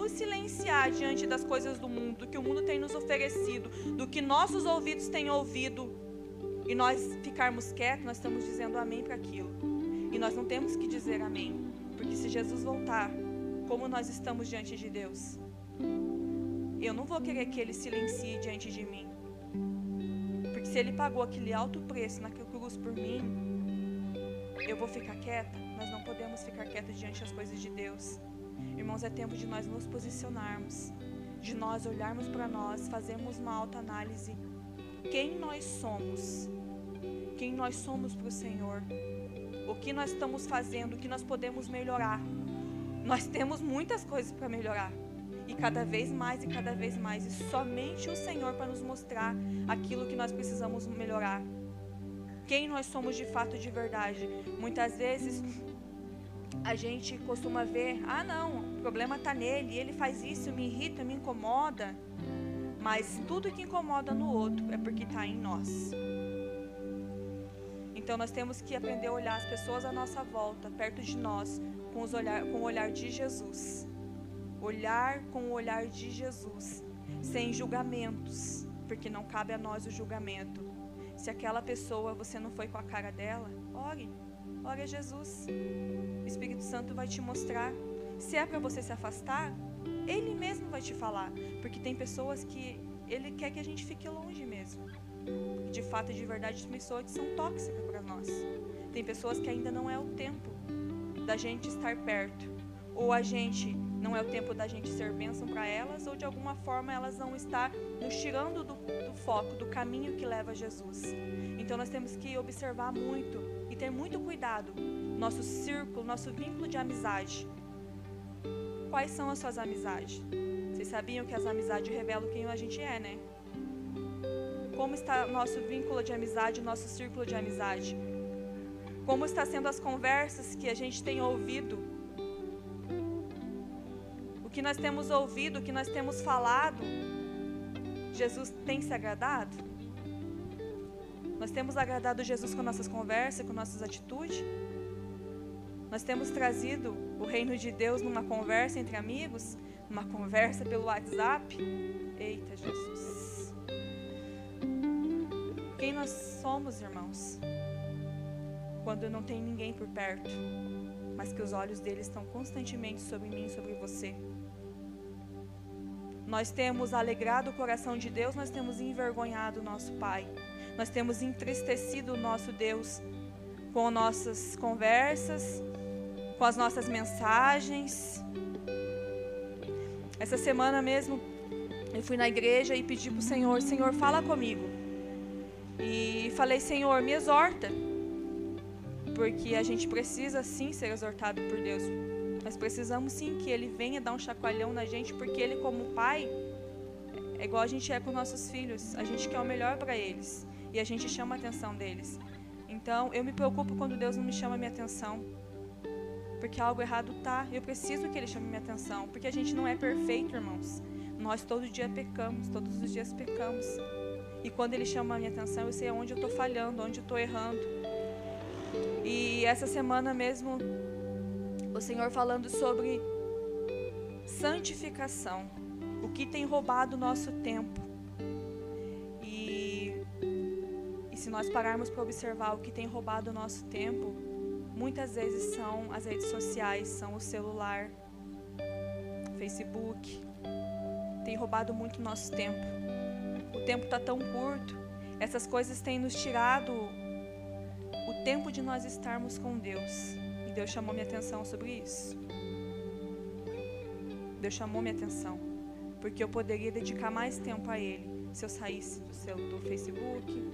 silenciar diante das coisas do mundo, do que o mundo tem nos oferecido, do que nossos ouvidos têm ouvido, e nós ficarmos quietos, nós estamos dizendo amém para aquilo. E nós não temos que dizer amém, porque se Jesus voltar, como nós estamos diante de Deus? Eu não vou querer que ele silencie diante de mim. Porque se ele pagou aquele alto preço naquela cruz por mim, eu vou ficar quieta? Nós não podemos ficar quietos diante das coisas de Deus. Irmãos, é tempo de nós nos posicionarmos, de nós olharmos para nós, fazermos uma autoanálise. Quem nós somos? Quem nós somos para o Senhor? O que nós estamos fazendo? O que nós podemos melhorar? Nós temos muitas coisas para melhorar. E cada vez mais e cada vez mais. E somente o Senhor para nos mostrar aquilo que nós precisamos melhorar. Quem nós somos de fato de verdade. Muitas vezes a gente costuma ver, ah não, o problema está nele, ele faz isso, me irrita, me incomoda. Mas tudo que incomoda no outro é porque está em nós. Então nós temos que aprender a olhar as pessoas à nossa volta, perto de nós, com, os olhar, com o olhar de Jesus. Olhar com o olhar de Jesus, sem julgamentos, porque não cabe a nós o julgamento. Se aquela pessoa você não foi com a cara dela, ore, ore a Jesus. O Espírito Santo vai te mostrar. Se é para você se afastar, ele mesmo vai te falar, porque tem pessoas que ele quer que a gente fique longe mesmo. De fato, de verdade, pessoas que são tóxicas para nós. Tem pessoas que ainda não é o tempo da gente estar perto. Ou a gente não é o tempo da gente ser bênção para elas, ou de alguma forma elas não estão nos tirando do, do foco, do caminho que leva a Jesus. Então nós temos que observar muito e ter muito cuidado. Nosso círculo, nosso vínculo de amizade. Quais são as suas amizades? Vocês sabiam que as amizades revelam quem a gente é, né? Como está nosso vínculo de amizade, nosso círculo de amizade? Como está sendo as conversas que a gente tem ouvido? O que nós temos ouvido, o que nós temos falado, Jesus tem se agradado? Nós temos agradado Jesus com nossas conversas, com nossas atitudes? Nós temos trazido o reino de Deus numa conversa entre amigos, numa conversa pelo WhatsApp? Eita, Jesus. Quem nós somos, irmãos? quando não tem ninguém por perto, mas que os olhos dele estão constantemente sobre mim sobre você. Nós temos alegrado o coração de Deus, nós temos envergonhado o nosso Pai, nós temos entristecido o nosso Deus com nossas conversas, com as nossas mensagens. Essa semana mesmo eu fui na igreja e pedi para o Senhor: Senhor, fala comigo. E falei: Senhor, me exorta porque a gente precisa sim ser exortado por Deus. Nós precisamos sim que Ele venha dar um chacoalhão na gente, porque Ele, como Pai, é igual a gente é com nossos filhos. A gente quer o melhor para eles e a gente chama a atenção deles. Então, eu me preocupo quando Deus não me chama a minha atenção, porque algo errado tá. Eu preciso que Ele chame minha atenção, porque a gente não é perfeito, irmãos. Nós todo dia pecamos, todos os dias pecamos. E quando Ele chama a minha atenção, eu sei onde eu estou falhando, onde eu estou errando. E essa semana mesmo, o Senhor falando sobre santificação, o que tem roubado o nosso tempo. E, e se nós pararmos para observar o que tem roubado o nosso tempo, muitas vezes são as redes sociais, são o celular, Facebook. Tem roubado muito nosso tempo. O tempo está tão curto, essas coisas têm nos tirado o tempo de nós estarmos com Deus. E Deus chamou minha atenção sobre isso. Deus chamou minha atenção. Porque eu poderia dedicar mais tempo a Ele se eu saísse do, seu, do Facebook,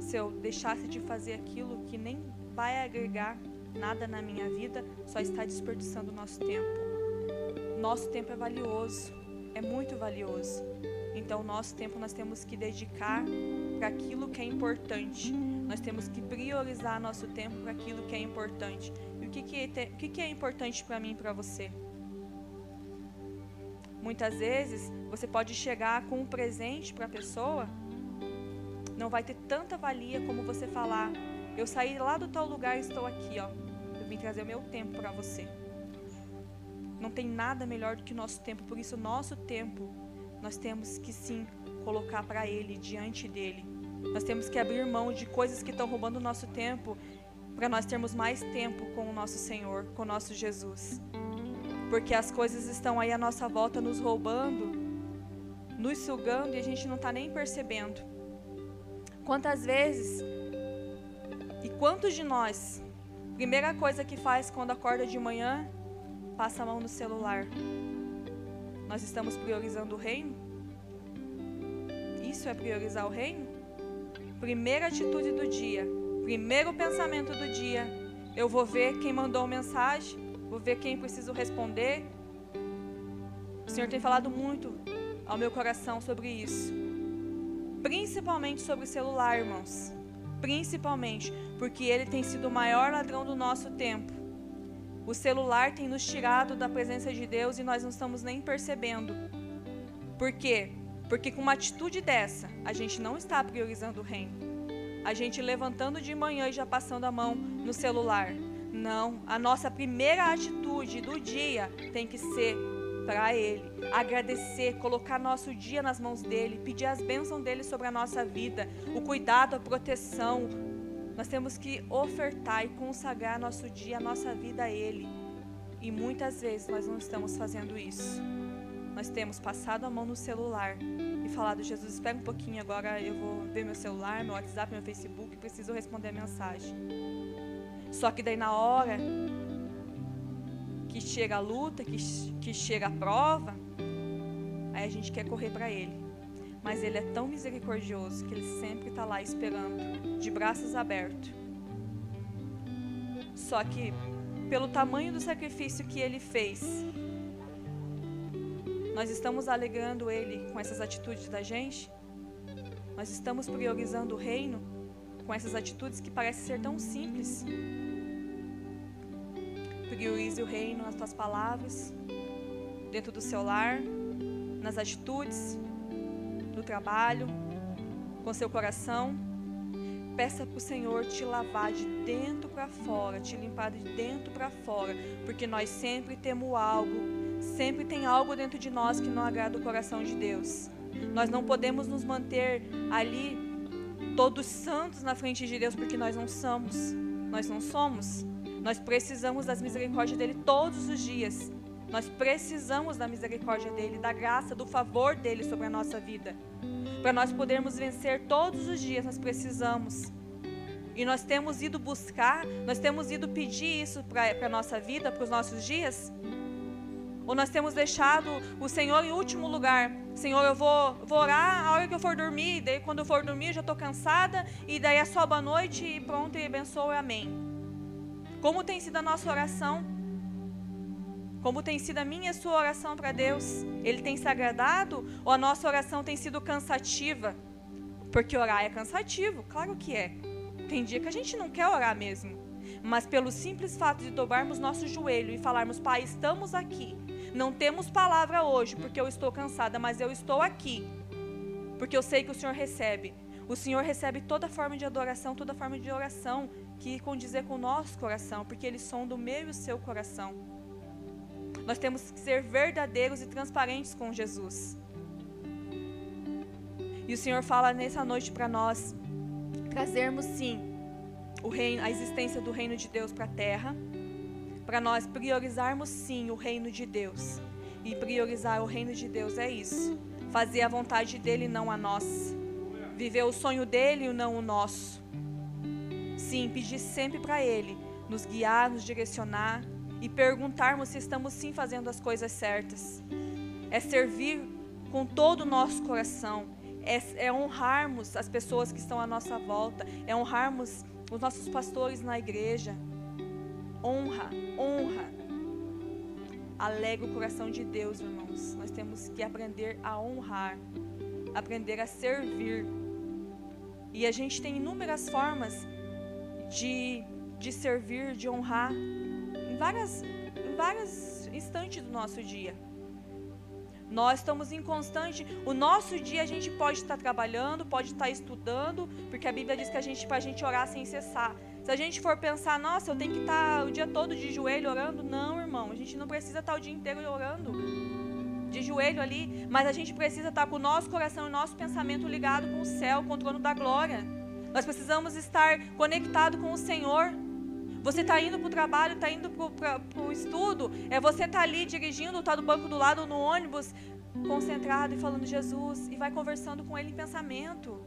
se eu deixasse de fazer aquilo que nem vai agregar nada na minha vida, só está desperdiçando o nosso tempo. Nosso tempo é valioso, é muito valioso. Então, nosso tempo nós temos que dedicar para aquilo que é importante. Nós temos que priorizar nosso tempo para aquilo que é importante. E o que, que, é, o que, que é importante para mim e para você? Muitas vezes você pode chegar com um presente para a pessoa, não vai ter tanta valia como você falar: Eu saí lá do tal lugar e estou aqui, ó. Eu vim trazer o meu tempo para você. Não tem nada melhor do que o nosso tempo, por isso, o nosso tempo, nós temos que sim colocar para Ele, diante dele. Nós temos que abrir mão de coisas que estão roubando o nosso tempo, para nós termos mais tempo com o nosso Senhor, com o nosso Jesus. Porque as coisas estão aí à nossa volta nos roubando, nos sugando e a gente não está nem percebendo. Quantas vezes e quantos de nós, primeira coisa que faz quando acorda de manhã, passa a mão no celular? Nós estamos priorizando o reino? Isso é priorizar o reino? Primeira atitude do dia, primeiro pensamento do dia, eu vou ver quem mandou mensagem, vou ver quem preciso responder. O Senhor tem falado muito ao meu coração sobre isso. Principalmente sobre o celular, irmãos. Principalmente porque ele tem sido o maior ladrão do nosso tempo. O celular tem nos tirado da presença de Deus e nós não estamos nem percebendo. Por quê? Porque com uma atitude dessa, a gente não está priorizando o reino. A gente levantando de manhã e já passando a mão no celular. Não, a nossa primeira atitude do dia tem que ser para Ele, agradecer, colocar nosso dia nas mãos dele, pedir as bênçãos dele sobre a nossa vida, o cuidado, a proteção. Nós temos que ofertar e consagrar nosso dia, nossa vida a Ele. E muitas vezes nós não estamos fazendo isso. Nós temos passado a mão no celular e falado: Jesus, espera um pouquinho, agora eu vou ver meu celular, meu WhatsApp, meu Facebook, preciso responder a mensagem. Só que daí na hora que chega a luta, que, que chega a prova, aí a gente quer correr para Ele. Mas Ele é tão misericordioso que Ele sempre está lá esperando, de braços abertos. Só que, pelo tamanho do sacrifício que Ele fez, nós estamos alegrando Ele com essas atitudes da gente? Nós estamos priorizando o reino com essas atitudes que parecem ser tão simples? Priorize o reino nas tuas palavras, dentro do seu lar, nas atitudes, trabalho, com seu coração. Peça para o Senhor te lavar de dentro para fora, te limpar de dentro para fora, porque nós sempre temos algo, sempre tem algo dentro de nós que não agrada o coração de Deus. Nós não podemos nos manter ali todos santos na frente de Deus porque nós não somos. Nós não somos. Nós precisamos das misericórdias dele todos os dias. Nós precisamos da misericórdia dele, da graça, do favor dele sobre a nossa vida. Para nós podermos vencer todos os dias, nós precisamos. E nós temos ido buscar, nós temos ido pedir isso para a nossa vida, para os nossos dias? Ou nós temos deixado o Senhor em último lugar? Senhor, eu vou, vou orar a hora que eu for dormir, daí quando eu for dormir eu já estou cansada, e daí é só boa noite e pronto, e abençoe, amém. Como tem sido a nossa oração? Como tem sido a minha e a sua oração para Deus? Ele tem se agradado ou a nossa oração tem sido cansativa? Porque orar é cansativo, claro que é. Tem dia que a gente não quer orar mesmo. Mas pelo simples fato de dobrarmos nosso joelho e falarmos, Pai, estamos aqui. Não temos palavra hoje porque eu estou cansada, mas eu estou aqui. Porque eu sei que o Senhor recebe. O Senhor recebe toda forma de adoração, toda forma de oração que condizer com o nosso coração, porque eles são do meu e o seu coração. Nós temos que ser verdadeiros e transparentes com Jesus. E o Senhor fala nessa noite para nós trazermos sim o reino, a existência do reino de Deus para a terra, para nós priorizarmos sim o reino de Deus. E priorizar o reino de Deus é isso: fazer a vontade dele, não a nossa. Viver o sonho dele não o nosso. Sim, pedir sempre para Ele nos guiar, nos direcionar e perguntarmos se estamos sim fazendo as coisas certas. É servir com todo o nosso coração, é, é honrarmos as pessoas que estão à nossa volta, é honrarmos os nossos pastores na igreja. Honra, honra. Alegra o coração de Deus, irmãos. Nós temos que aprender a honrar, aprender a servir. E a gente tem inúmeras formas de, de servir, de honrar, em várias, em vários instantes do nosso dia. Nós estamos em constante. O nosso dia a gente pode estar trabalhando, pode estar estudando, porque a Bíblia diz que a gente para a gente orar sem cessar. Se a gente for pensar, nossa, eu tenho que estar o dia todo de joelho orando, não, irmão. A gente não precisa estar o dia inteiro orando de joelho ali, mas a gente precisa estar com o nosso coração e nosso pensamento ligado com o céu, com o trono da glória. Nós precisamos estar conectado com o Senhor. Você está indo para o trabalho, está indo para o estudo, é você estar tá ali dirigindo, está no banco do lado, no ônibus, concentrado e falando Jesus, e vai conversando com Ele em pensamento.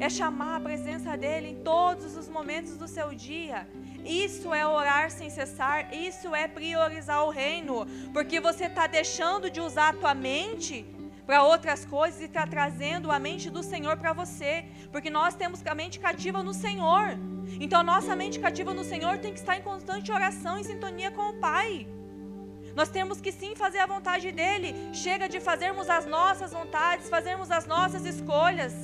É chamar a presença dEle em todos os momentos do seu dia. Isso é orar sem cessar, isso é priorizar o reino, porque você está deixando de usar a tua mente para outras coisas e está trazendo a mente do Senhor para você, porque nós temos a mente cativa no Senhor. Então, nossa mente cativa no Senhor tem que estar em constante oração, em sintonia com o Pai. Nós temos que sim fazer a vontade dEle. Chega de fazermos as nossas vontades, fazermos as nossas escolhas.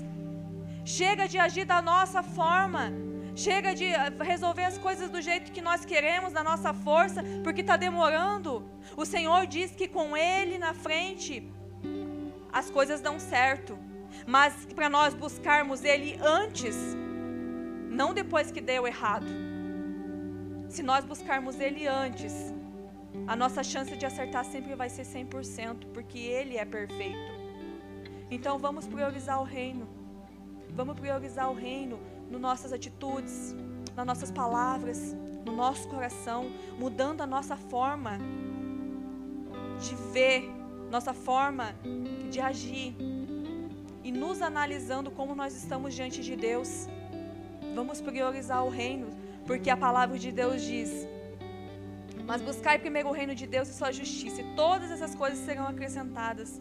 Chega de agir da nossa forma. Chega de eh, resolver as coisas do jeito que nós queremos, na nossa força, porque está demorando. O Senhor diz que com Ele na frente as coisas dão certo. Mas para nós buscarmos Ele antes, não depois que deu errado. Se nós buscarmos Ele antes, a nossa chance de acertar sempre vai ser 100%, porque Ele é perfeito. Então vamos priorizar o reino. Vamos priorizar o reino nas nossas atitudes, nas nossas palavras, no nosso coração, mudando a nossa forma de ver, nossa forma de agir e nos analisando como nós estamos diante de Deus. Vamos priorizar o reino, porque a palavra de Deus diz: Mas buscai primeiro o reino de Deus e sua justiça, e todas essas coisas serão acrescentadas,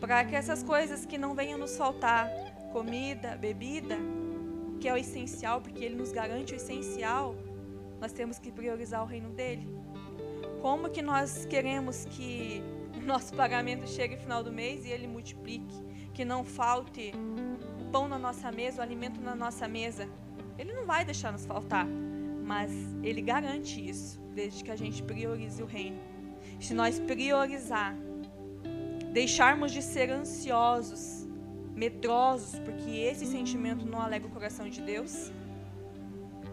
para que essas coisas que não venham nos faltar, comida, bebida, que é o essencial, porque ele nos garante o essencial, nós temos que priorizar o reino dele. Como que nós queremos que nosso pagamento chegue no final do mês e ele multiplique, que não falte pão na nossa mesa, o alimento na nossa mesa? Ele não vai deixar nos faltar, mas ele garante isso, desde que a gente priorize o reino. Se nós priorizar, deixarmos de ser ansiosos, medrosos, porque esse sentimento não alega o coração de Deus.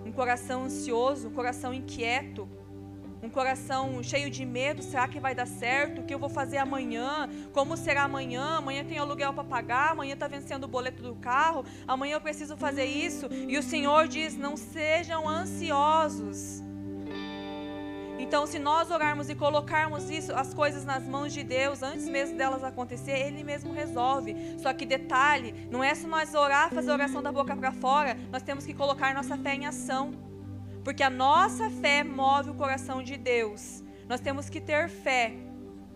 Um coração ansioso, um coração inquieto, um coração cheio de medo, será que vai dar certo? O que eu vou fazer amanhã? Como será amanhã? Amanhã tem aluguel para pagar, amanhã está vencendo o boleto do carro, amanhã eu preciso fazer isso. E o Senhor diz: não sejam ansiosos. Então, se nós orarmos e colocarmos isso, as coisas nas mãos de Deus, antes mesmo delas acontecer, Ele mesmo resolve. Só que detalhe, não é só nós orar, fazer oração da boca para fora, nós temos que colocar nossa fé em ação. Porque a nossa fé move o coração de Deus. Nós temos que ter fé.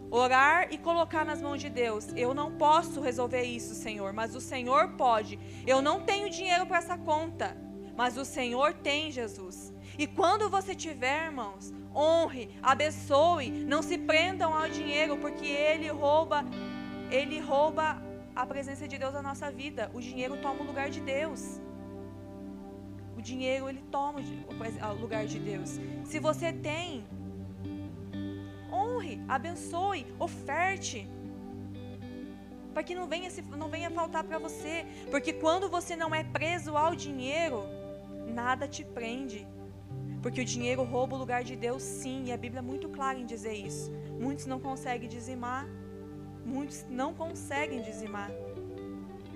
Orar e colocar nas mãos de Deus. Eu não posso resolver isso, Senhor, mas o Senhor pode. Eu não tenho dinheiro para essa conta, mas o Senhor tem, Jesus. E quando você tiver, irmãos, honre, abençoe, não se prendam ao dinheiro, porque ele rouba, ele rouba a presença de Deus na nossa vida. O dinheiro toma o lugar de Deus. O dinheiro ele toma o lugar de Deus. Se você tem, honre, abençoe, oferte. Para que não venha, não venha faltar para você. Porque quando você não é preso ao dinheiro, nada te prende. Porque o dinheiro rouba o lugar de Deus, sim, e a Bíblia é muito clara em dizer isso. Muitos não conseguem dizimar, muitos não conseguem dizimar.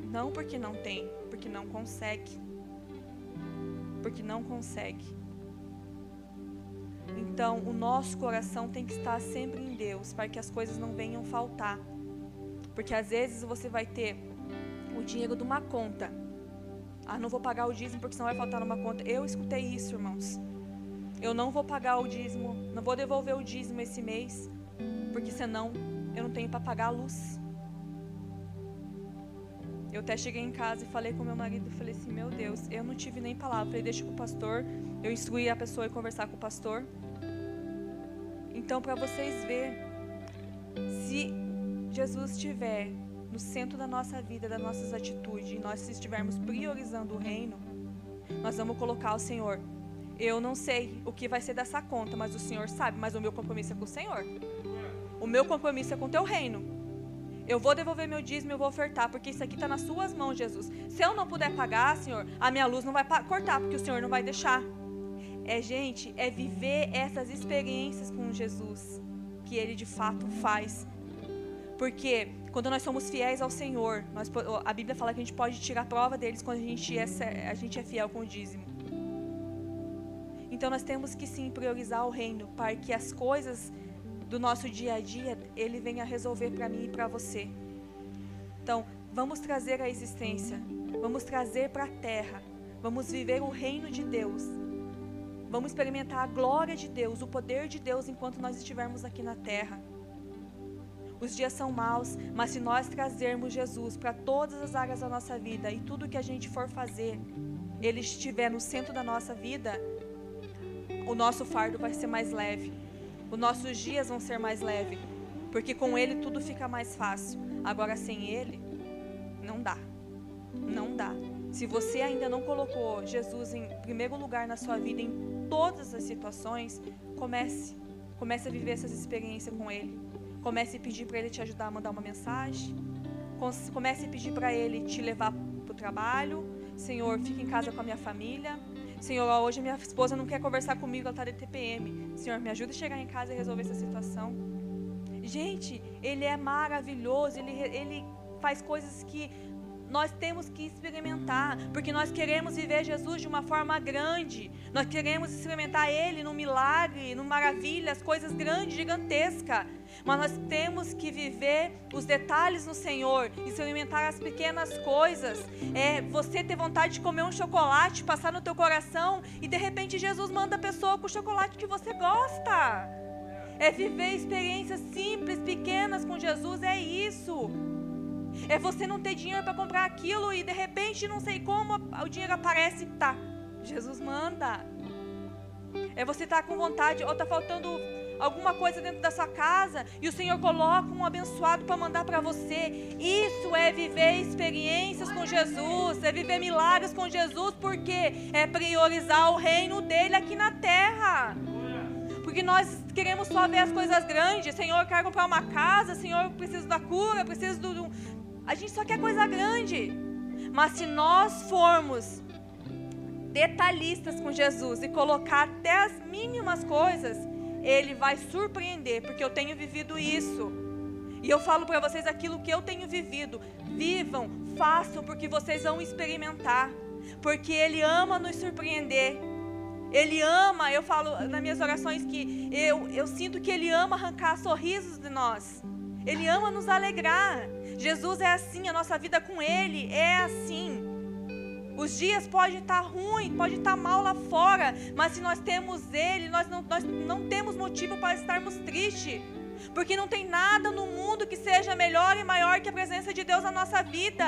Não porque não tem, porque não consegue. Porque não consegue. Então, o nosso coração tem que estar sempre em Deus, para que as coisas não venham faltar. Porque às vezes você vai ter o dinheiro de uma conta. Ah, não vou pagar o dízimo porque senão vai faltar numa conta. Eu escutei isso, irmãos. Eu não vou pagar o dízimo, não vou devolver o dízimo esse mês, porque senão eu não tenho para pagar a luz. Eu até cheguei em casa e falei com meu marido, falei assim, meu Deus, eu não tive nem palavra. Falei, deixa com o pastor. Eu instruí a pessoa a conversar com o pastor. Então, para vocês verem, se Jesus estiver no centro da nossa vida, das nossas atitudes, e nós estivermos priorizando o reino, nós vamos colocar o Senhor eu não sei o que vai ser dessa conta, mas o Senhor sabe. Mas o meu compromisso é com o Senhor. O meu compromisso é com o teu reino. Eu vou devolver meu dízimo, eu vou ofertar, porque isso aqui está nas suas mãos, Jesus. Se eu não puder pagar, Senhor, a minha luz não vai cortar, porque o Senhor não vai deixar. É, gente, é viver essas experiências com Jesus que Ele de fato faz. Porque quando nós somos fiéis ao Senhor, nós, a Bíblia fala que a gente pode tirar prova deles quando a gente é, a gente é fiel com o dízimo. Então nós temos que sim priorizar o reino para que as coisas do nosso dia a dia ele venha resolver para mim e para você. Então, vamos trazer a existência, vamos trazer para a terra, vamos viver o reino de Deus. Vamos experimentar a glória de Deus, o poder de Deus enquanto nós estivermos aqui na terra. Os dias são maus, mas se nós trazermos Jesus para todas as áreas da nossa vida e tudo que a gente for fazer, ele estiver no centro da nossa vida, o nosso fardo vai ser mais leve. Os nossos dias vão ser mais leves, porque com ele tudo fica mais fácil. Agora sem ele, não dá. Não dá. Se você ainda não colocou Jesus em primeiro lugar na sua vida em todas as situações, comece. Comece a viver essas experiências com ele. Comece a pedir para ele te ajudar a mandar uma mensagem. Comece a pedir para ele te levar para o trabalho. Senhor, fique em casa com a minha família. Senhor, hoje minha esposa não quer conversar comigo, ela está de TPM. Senhor, me ajuda a chegar em casa e resolver essa situação. Gente, Ele é maravilhoso, Ele, ele faz coisas que nós temos que experimentar, porque nós queremos viver Jesus de uma forma grande. Nós queremos experimentar Ele no milagre, no maravilha, as coisas grandes, gigantescas. Mas nós temos que viver os detalhes no Senhor, experimentar as pequenas coisas. É você ter vontade de comer um chocolate, passar no teu coração e de repente Jesus manda a pessoa com o chocolate que você gosta. É viver experiências simples, pequenas com Jesus, é isso. É você não ter dinheiro para comprar aquilo e de repente, não sei como, o dinheiro aparece tá. Jesus manda. É você estar tá com vontade, ou está faltando alguma coisa dentro da sua casa e o Senhor coloca um abençoado para mandar para você. Isso é viver experiências com Jesus, é viver milagres com Jesus, porque é priorizar o reino dele aqui na terra. Porque nós queremos só ver as coisas grandes. Senhor, eu quero comprar uma casa. Senhor, eu preciso da cura. Eu preciso do, a gente só quer coisa grande. Mas se nós formos detalhistas com Jesus e colocar até as mínimas coisas, ele vai surpreender, porque eu tenho vivido isso. E eu falo para vocês aquilo que eu tenho vivido. Vivam, façam, porque vocês vão experimentar. Porque Ele ama nos surpreender. Ele ama, eu falo nas minhas orações que eu, eu sinto que Ele ama arrancar sorrisos de nós. Ele ama nos alegrar. Jesus é assim, a nossa vida com Ele é assim. Os dias podem estar ruins, pode estar mal lá fora, mas se nós temos Ele, nós não, nós não temos motivo para estarmos tristes. Porque não tem nada no mundo que seja melhor e maior que a presença de Deus na nossa vida.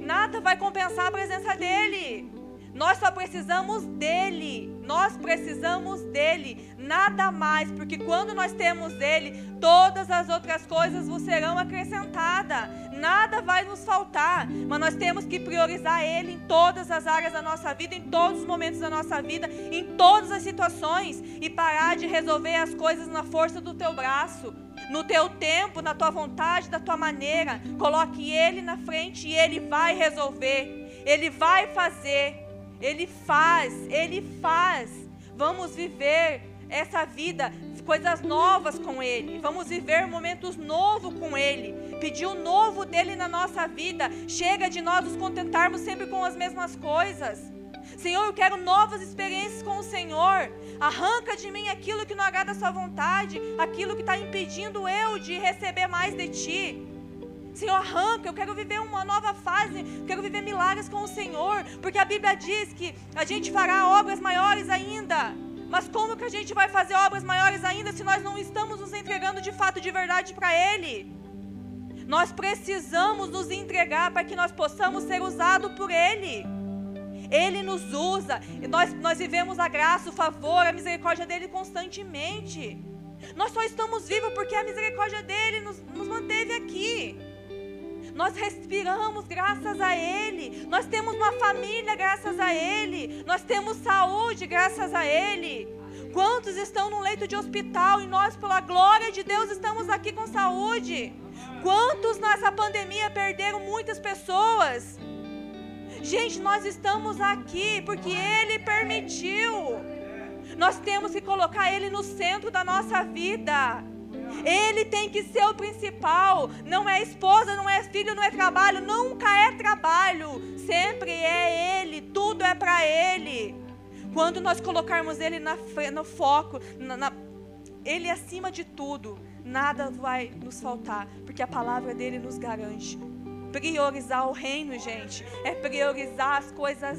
Nada vai compensar a presença dEle. Nós só precisamos dele. Nós precisamos dele, nada mais, porque quando nós temos ele, todas as outras coisas vos serão acrescentadas. Nada vai nos faltar, mas nós temos que priorizar ele em todas as áreas da nossa vida, em todos os momentos da nossa vida, em todas as situações e parar de resolver as coisas na força do teu braço, no teu tempo, na tua vontade, da tua maneira. Coloque ele na frente e ele vai resolver. Ele vai fazer. Ele faz, Ele faz. Vamos viver essa vida, coisas novas com Ele. Vamos viver momentos novos com Ele. Pedir o novo dele na nossa vida. Chega de nós nos contentarmos sempre com as mesmas coisas. Senhor, eu quero novas experiências com o Senhor. Arranca de mim aquilo que não agrada a Sua vontade, aquilo que está impedindo eu de receber mais de Ti. Senhor, arranca, eu quero viver uma nova fase, quero viver milagres com o Senhor, porque a Bíblia diz que a gente fará obras maiores ainda. Mas como que a gente vai fazer obras maiores ainda se nós não estamos nos entregando de fato, de verdade para Ele? Nós precisamos nos entregar para que nós possamos ser usados por Ele. Ele nos usa, nós, nós vivemos a graça, o favor, a misericórdia dele constantemente. Nós só estamos vivos porque a misericórdia dele nos, nos manteve aqui. Nós respiramos graças a Ele. Nós temos uma família graças a Ele. Nós temos saúde graças a Ele. Quantos estão no leito de hospital e nós, pela glória de Deus, estamos aqui com saúde? Quantos nessa pandemia perderam muitas pessoas? Gente, nós estamos aqui porque Ele permitiu. Nós temos que colocar Ele no centro da nossa vida. Ele tem que ser o principal. Não é esposa, não é filho, não é trabalho. Nunca é trabalho. Sempre é Ele. Tudo é para Ele. Quando nós colocarmos Ele na, no foco, na, na, Ele acima de tudo, nada vai nos faltar, porque a palavra dele nos garante. Priorizar o reino, gente, é priorizar as coisas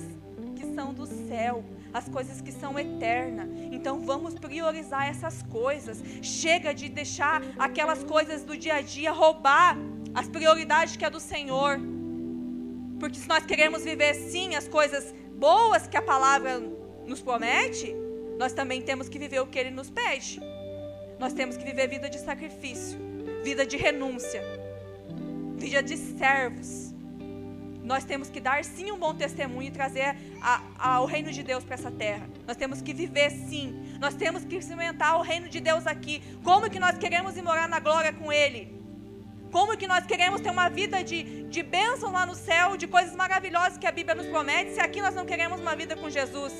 que são do céu, as coisas que são eternas. Então vamos priorizar essas coisas. Chega de deixar aquelas coisas do dia a dia roubar as prioridades que é do Senhor. Porque se nós queremos viver sim as coisas boas que a palavra nos promete, nós também temos que viver o que ele nos pede. Nós temos que viver vida de sacrifício, vida de renúncia, vida de servos. Nós temos que dar sim um bom testemunho e trazer o reino de Deus para essa terra. Nós temos que viver sim. Nós temos que experimentar o reino de Deus aqui. Como que nós queremos ir morar na glória com Ele? Como que nós queremos ter uma vida de, de bênção lá no céu, de coisas maravilhosas que a Bíblia nos promete, se aqui nós não queremos uma vida com Jesus?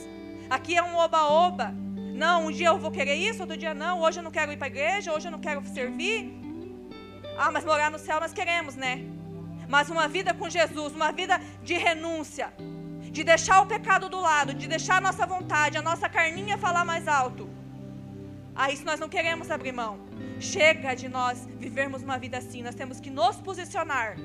Aqui é um oba-oba. Não, um dia eu vou querer isso, outro dia não. Hoje eu não quero ir para a igreja, hoje eu não quero servir. Ah, mas morar no céu nós queremos, né? Mas uma vida com Jesus, uma vida de renúncia, de deixar o pecado do lado, de deixar a nossa vontade, a nossa carninha falar mais alto. Ah, isso nós não queremos abrir mão. Chega de nós vivermos uma vida assim. Nós temos que nos posicionar.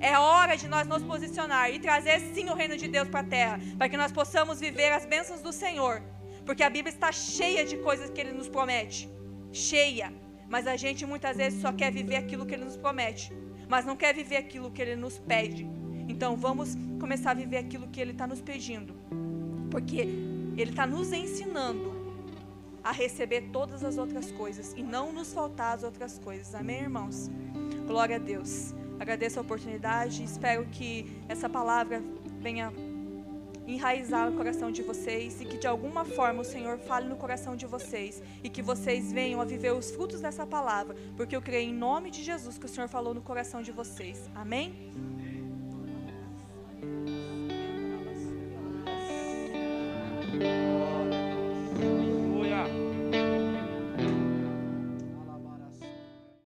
É hora de nós nos posicionar e trazer sim o reino de Deus para a terra, para que nós possamos viver as bênçãos do Senhor porque a Bíblia está cheia de coisas que ele nos promete. Cheia. Mas a gente muitas vezes só quer viver aquilo que ele nos promete. Mas não quer viver aquilo que ele nos pede. Então vamos começar a viver aquilo que ele está nos pedindo. Porque ele está nos ensinando a receber todas as outras coisas e não nos faltar as outras coisas. Amém, irmãos? Glória a Deus. Agradeço a oportunidade. Espero que essa palavra venha enraizar no coração de vocês e que de alguma forma o Senhor fale no coração de vocês e que vocês venham a viver os frutos dessa palavra, porque eu creio em nome de Jesus que o Senhor falou no coração de vocês. Amém? Amém.